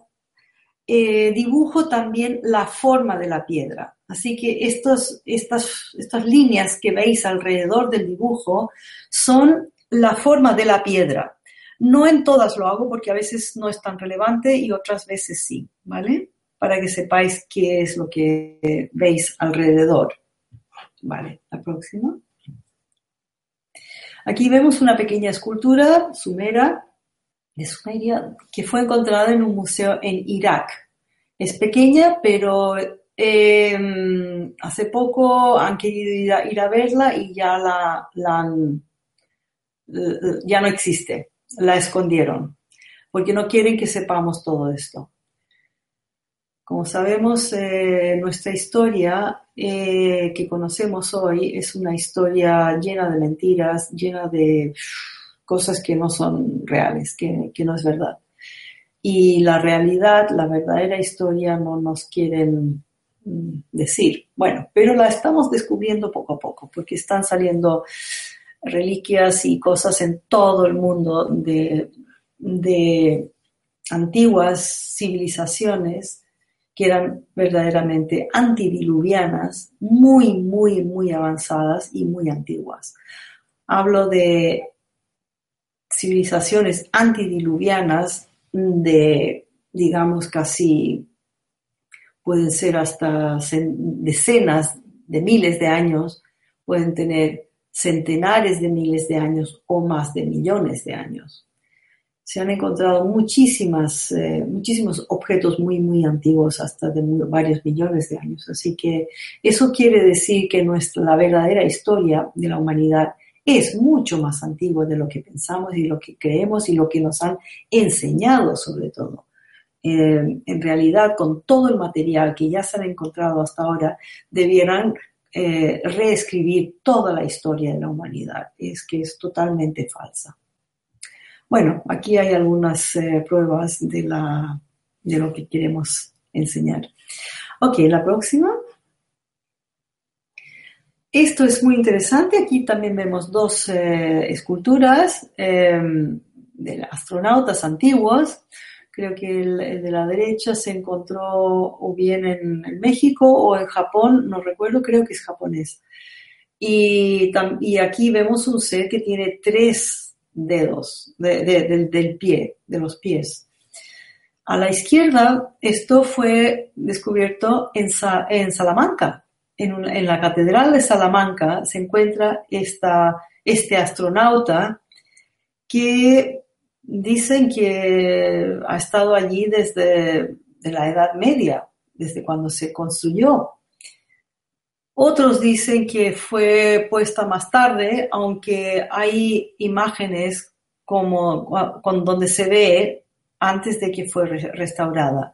Speaker 2: eh, dibujo también la forma de la piedra. Así que estas, estas líneas que veis alrededor del dibujo son la forma de la piedra. No en todas lo hago porque a veces no es tan relevante y otras veces sí, ¿vale? Para que sepáis qué es lo que veis alrededor. Vale, la próxima. Aquí vemos una pequeña escultura sumera de Sumeria que fue encontrada en un museo en Irak. Es pequeña, pero em, hace poco han querido ir a, verla y ya la, ya no existe. La escondieron porque no quieren que sepamos todo esto. Como sabemos, eh, nuestra historia eh, que conocemos hoy es una historia llena de mentiras, llena de cosas que no son reales, que, que no es verdad. Y la realidad, la verdadera historia no nos quieren decir. Bueno, pero la estamos descubriendo poco a poco, porque están saliendo reliquias y cosas en todo el mundo de, de antiguas civilizaciones que eran verdaderamente antidiluvianas, muy, muy, muy avanzadas y muy antiguas. Hablo de civilizaciones antidiluvianas de, digamos, casi pueden ser hasta decenas de miles de años, pueden tener centenares de miles de años o más de millones de años. Se han encontrado muchísimas, eh, muchísimos objetos muy, muy antiguos, hasta de varios millones de años. Así que eso quiere decir que nuestra, la verdadera historia de la humanidad es mucho más antigua de lo que pensamos y lo que creemos y lo que nos han enseñado sobre todo. Eh, en realidad, con todo el material que ya se han encontrado hasta ahora, debieran eh, reescribir toda la historia de la humanidad. Es que es totalmente falsa. Bueno, aquí hay algunas eh, pruebas de, lo que queremos enseñar. Ok, la próxima. Esto es muy interesante. Aquí también vemos dos eh, esculturas de astronautas antiguos creo que el, de la derecha se encontró o bien en, México o en Japón, no recuerdo, creo que es japonés. Y, aquí vemos un ser que tiene tres dedos del pie, de los pies. A la izquierda, esto fue descubierto en, en Salamanca. En, en, la Catedral de Salamanca se encuentra esta, este astronauta que dicen que ha estado allí desde la Edad Media, desde cuando se construyó. Otros dicen que fue puesta más tarde, aunque hay imágenes como con donde se ve antes de que fue restaurada.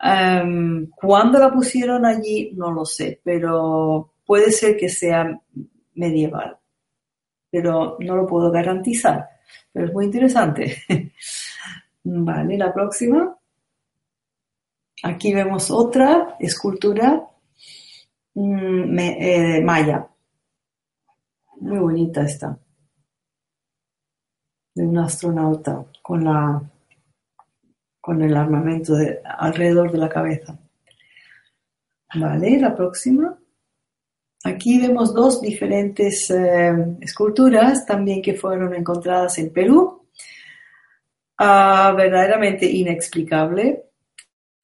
Speaker 2: Um, ¿Cuándo la pusieron allí? No lo sé, pero puede ser que sea medieval, pero no lo puedo garantizar pero es muy interesante. vale, la próxima. Aquí vemos otra escultura mm, eh, maya. Muy bonita esta. De un astronauta con la con el armamento alrededor de la cabeza. Vale, la próxima. Aquí vemos dos diferentes eh, esculturas también que fueron encontradas en Perú. Ah, verdaderamente inexplicable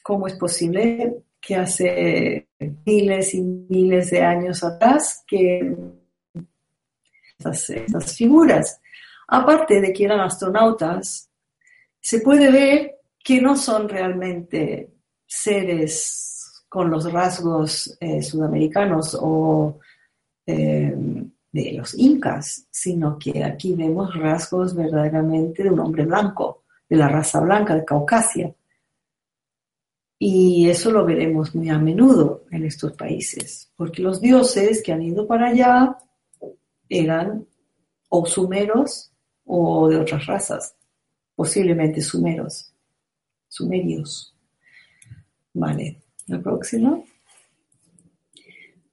Speaker 2: cómo es posible que hace miles y miles de años atrás que estas figuras, aparte de que eran astronautas, se puede ver que no son realmente seres con los rasgos eh, sudamericanos o eh, de los incas, sino que aquí vemos rasgos verdaderamente de un hombre blanco, de la raza blanca de Caucasia. Y eso lo veremos muy a menudo en estos países, porque los dioses que han ido para allá eran o sumeros o de otras razas, posiblemente sumeros, sumerios. Vale. La próxima.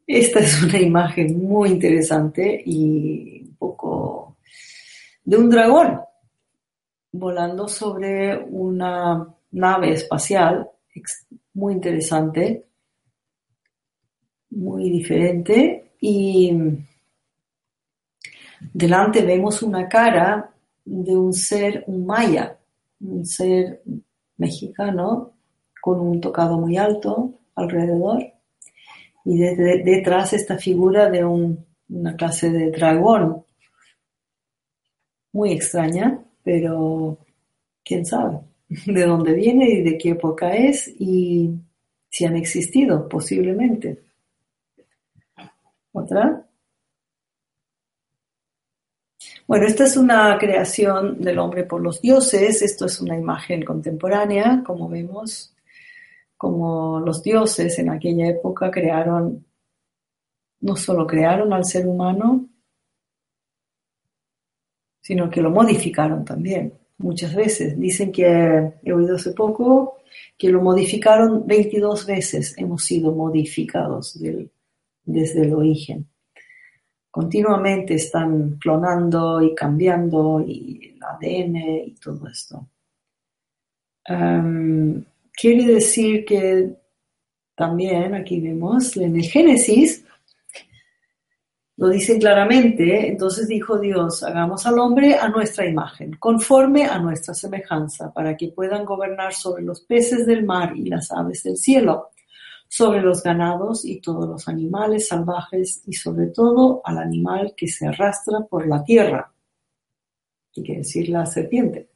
Speaker 2: Esta es una imagen muy interesante y un poco de un dragón volando sobre una nave espacial muy interesante, muy diferente y delante vemos una cara de un ser, un maya, un ser mexicano con un tocado muy alto alrededor y detrás esta figura de una clase de dragón muy extraña, pero quién sabe de dónde viene y de qué época es y si han existido posiblemente. Otra. Bueno, esta es una creación del hombre por los dioses, esto es una imagen contemporánea, como vemos, como los dioses en aquella época crearon, no solo crearon al ser humano, sino que lo modificaron también, muchas veces. Dicen que, he oído hace poco, que lo modificaron 22 veces, hemos sido modificados desde el origen. Continuamente están clonando y cambiando y el ADN y todo esto. Quiere decir que también aquí vemos en el Génesis, lo dice claramente, entonces dijo Dios, hagamos al hombre a nuestra imagen, conforme a nuestra semejanza, para que puedan gobernar sobre los peces del mar y las aves del cielo, sobre los ganados y todos los animales salvajes y sobre todo al animal que se arrastra por la tierra, quiere decir la serpiente.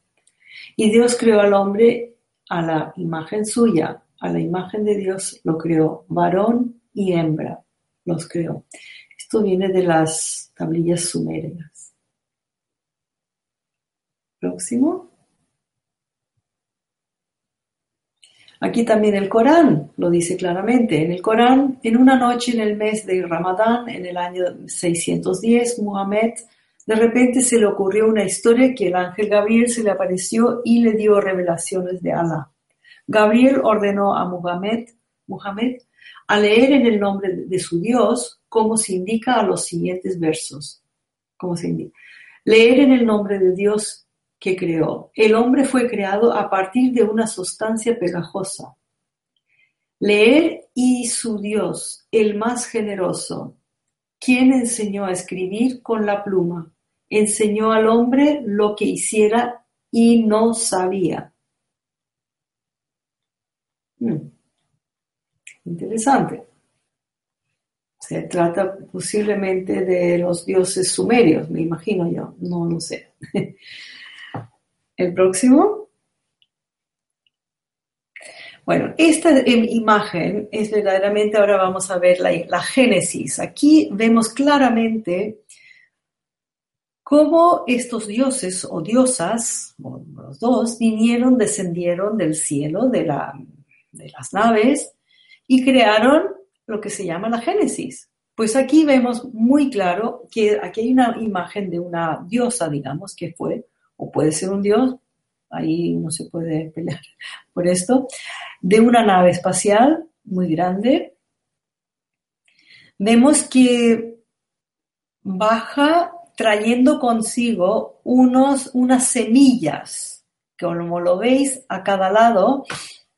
Speaker 2: Y Dios creó al hombre a la imagen suya, a la imagen de Dios lo creó, varón y hembra los creó. Esto viene de las tablillas sumerias. Próximo. Aquí también el Corán lo dice claramente. En el Corán, en una noche en el mes de Ramadán, en el año 610, Muhammad de repente se le ocurrió una historia que el ángel Gabriel se le apareció y le dio revelaciones de Allah. Gabriel ordenó a Muhammad, Muhammad a leer en el nombre de su Dios, como se indica a los siguientes versos. Se indica. Leer en el nombre de Dios que creó. El hombre fue creado a partir de una sustancia pegajosa. Leer y su Dios, el más generoso, quien enseñó a escribir con la pluma enseñó al hombre lo que hiciera y no sabía. Hmm. Interesante. Se trata posiblemente de los dioses sumerios, me imagino yo, no lo sé. El próximo. Bueno, esta imagen es verdaderamente, ahora vamos a ver la, la Génesis. Aquí vemos claramente cómo estos dioses o diosas, los dos, vinieron, descendieron del cielo, de, de las naves, y crearon lo que se llama la Génesis. Pues aquí vemos muy claro que aquí hay una imagen de una diosa, digamos, que fue, o puede ser un dios, ahí no se puede pelear por esto, de una nave espacial muy grande. Vemos que baja trayendo consigo unos, unas semillas, que como lo veis a cada lado,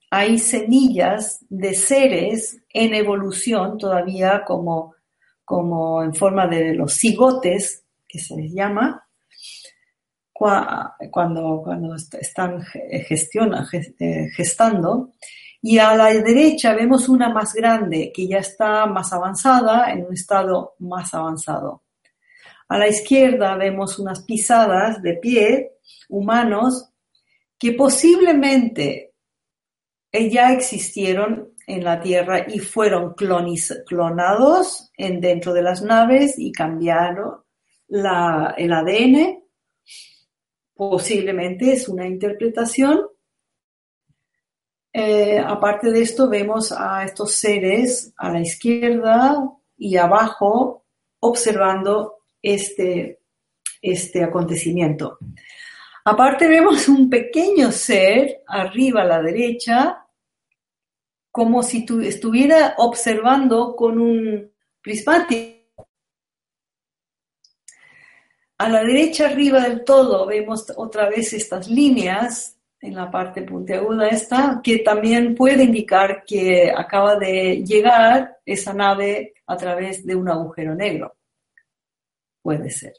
Speaker 2: hay semillas de seres en evolución todavía como, como en forma de los cigotes, que se les llama, cuando, cuando están eh, gestando. Y a la derecha vemos una más grande que ya está más avanzada, en un estado más avanzado. A la izquierda vemos unas pisadas de pie humanos que posiblemente ya existieron en la Tierra y fueron clonados en, dentro de las naves y cambiaron el ADN. Posiblemente es una interpretación. Eh, aparte de esto, vemos a estos seres a la izquierda y abajo observando este, este acontecimiento. Aparte vemos un pequeño ser arriba a la derecha, como si estuviera observando con un prismático. A la derecha arriba del todo vemos otra vez estas líneas en la parte puntiaguda esta, que también puede indicar que acaba de llegar esa nave a través de un agujero negro puede ser.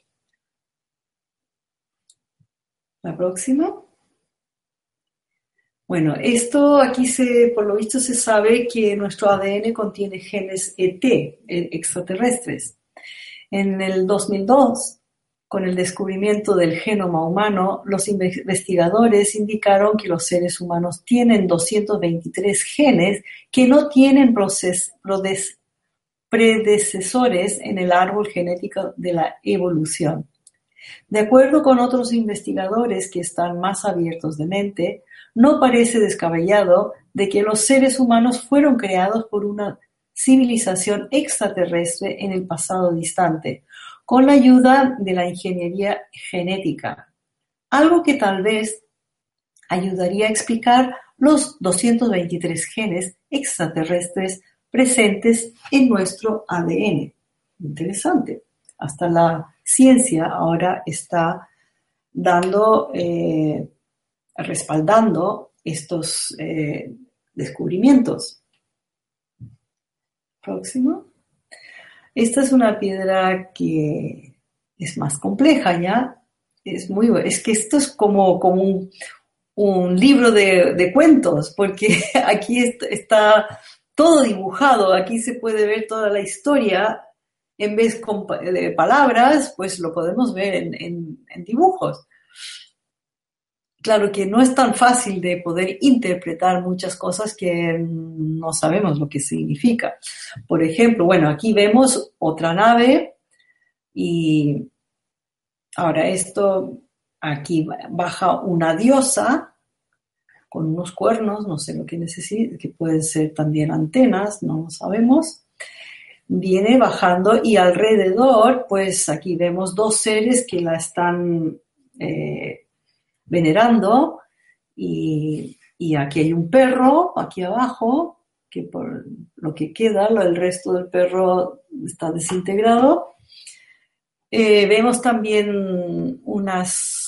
Speaker 2: La próxima. Bueno, esto aquí se, por lo visto se sabe que nuestro ADN contiene genes ET, eh, extraterrestres. En el 2002, con el descubrimiento del genoma humano, los investigadores indicaron que los seres humanos tienen 223 genes que no tienen proces, predecesores en el árbol genético de la evolución. De acuerdo con otros investigadores que están más abiertos de mente, no parece descabellado de que los seres humanos fueron creados por una civilización extraterrestre en el pasado distante, con la ayuda de la ingeniería genética, algo que tal vez ayudaría a explicar los 223 genes extraterrestres presentes en nuestro ADN. Interesante. Hasta la ciencia ahora está dando, eh, respaldando estos eh, descubrimientos. Próximo. Esta es una piedra que es más compleja ya. Es muy, es que esto es como, como un, libro de, de, cuentos, porque aquí está todo dibujado. Aquí se puede ver toda la historia. En vez de palabras, pues lo podemos ver en, dibujos. Claro que no es tan fácil de poder interpretar muchas cosas que no sabemos lo que significa. Por ejemplo, bueno, aquí vemos otra nave y ahora esto, aquí baja una diosa con unos cuernos, no sé lo que necesita, que pueden ser también antenas, no lo sabemos. Viene bajando y alrededor, pues aquí vemos dos seres que la están eh, venerando y, aquí hay un perro, aquí abajo, que por lo que queda, el resto del perro está desintegrado. Eh, vemos también unas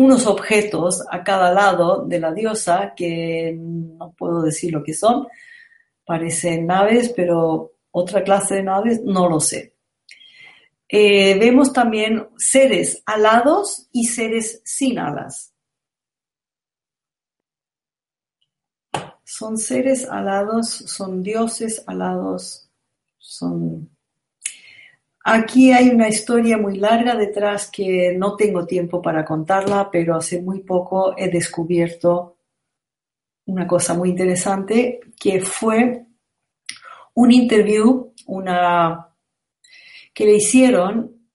Speaker 2: unos objetos a cada lado de la diosa que no puedo decir lo que son. Parecen naves, pero otra clase de naves no lo sé. Eh, vemos también seres alados y seres sin alas. Son seres alados, son dioses alados, son Aquí hay una historia muy larga detrás que no tengo tiempo para contarla, pero hace muy poco he descubierto una cosa muy interesante que fue un interview, una que le hicieron,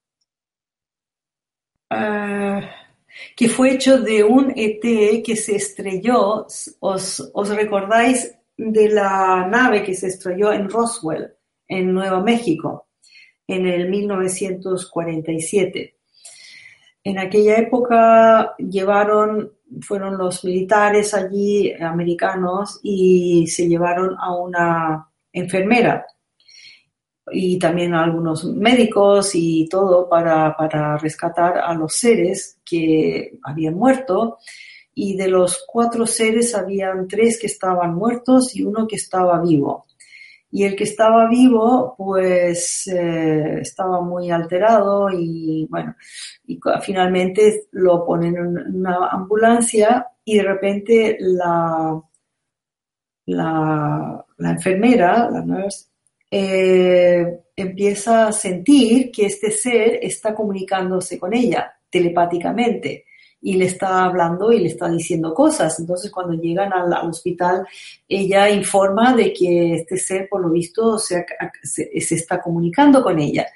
Speaker 2: ah, que fue hecho de un ET que se estrelló. Os, os recordáis de la nave que se estrelló en Roswell, en Nuevo México en el 1947. En aquella época llevaron, fueron los militares allí americanos y se llevaron a una enfermera y también a algunos médicos y todo para, para rescatar a los seres que habían muerto y de los cuatro seres habían tres que estaban muertos y uno que estaba vivo y el que estaba vivo pues eh, estaba muy alterado y bueno, y finalmente lo ponen en una ambulancia y de repente la, la, enfermera, la nurse, eh, empieza a sentir que este ser está comunicándose con ella telepáticamente y le está hablando y le está diciendo cosas. Entonces, cuando llegan al, hospital, ella informa de que este ser, por lo visto, se, se, está comunicando con ella.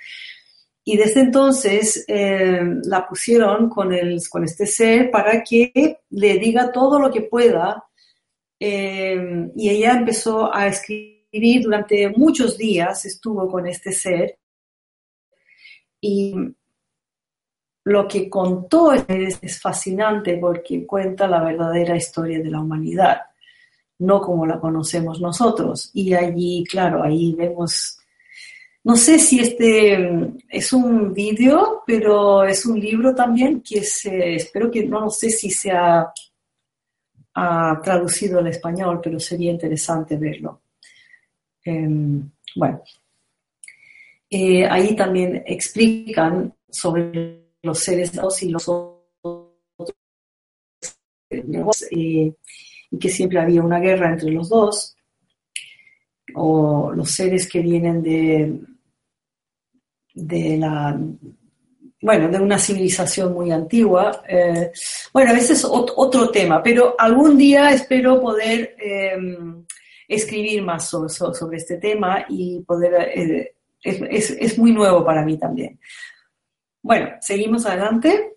Speaker 2: Y desde entonces eh, la pusieron con, el, con este ser para que le diga todo lo que pueda. Eh, y ella empezó a escribir durante muchos días, estuvo con este ser. Y lo que contó es, fascinante porque cuenta la verdadera historia de la humanidad, no como la conocemos nosotros. Y allí, claro, ahí vemos, no sé si este es un vídeo, pero es un libro también que se, espero que, no, sé si se ha, traducido al español, pero sería interesante verlo. Em, bueno, eh, ahí también explican sobre los seres y los otros, y que siempre había una guerra entre los dos, o los seres que vienen de, de la bueno, de una civilización muy antigua. Eh, bueno, ese es otro tema, pero algún día espero poder em, escribir más sobre, este tema y poder... Eh, es, es, muy nuevo para mí también. Bueno, seguimos adelante.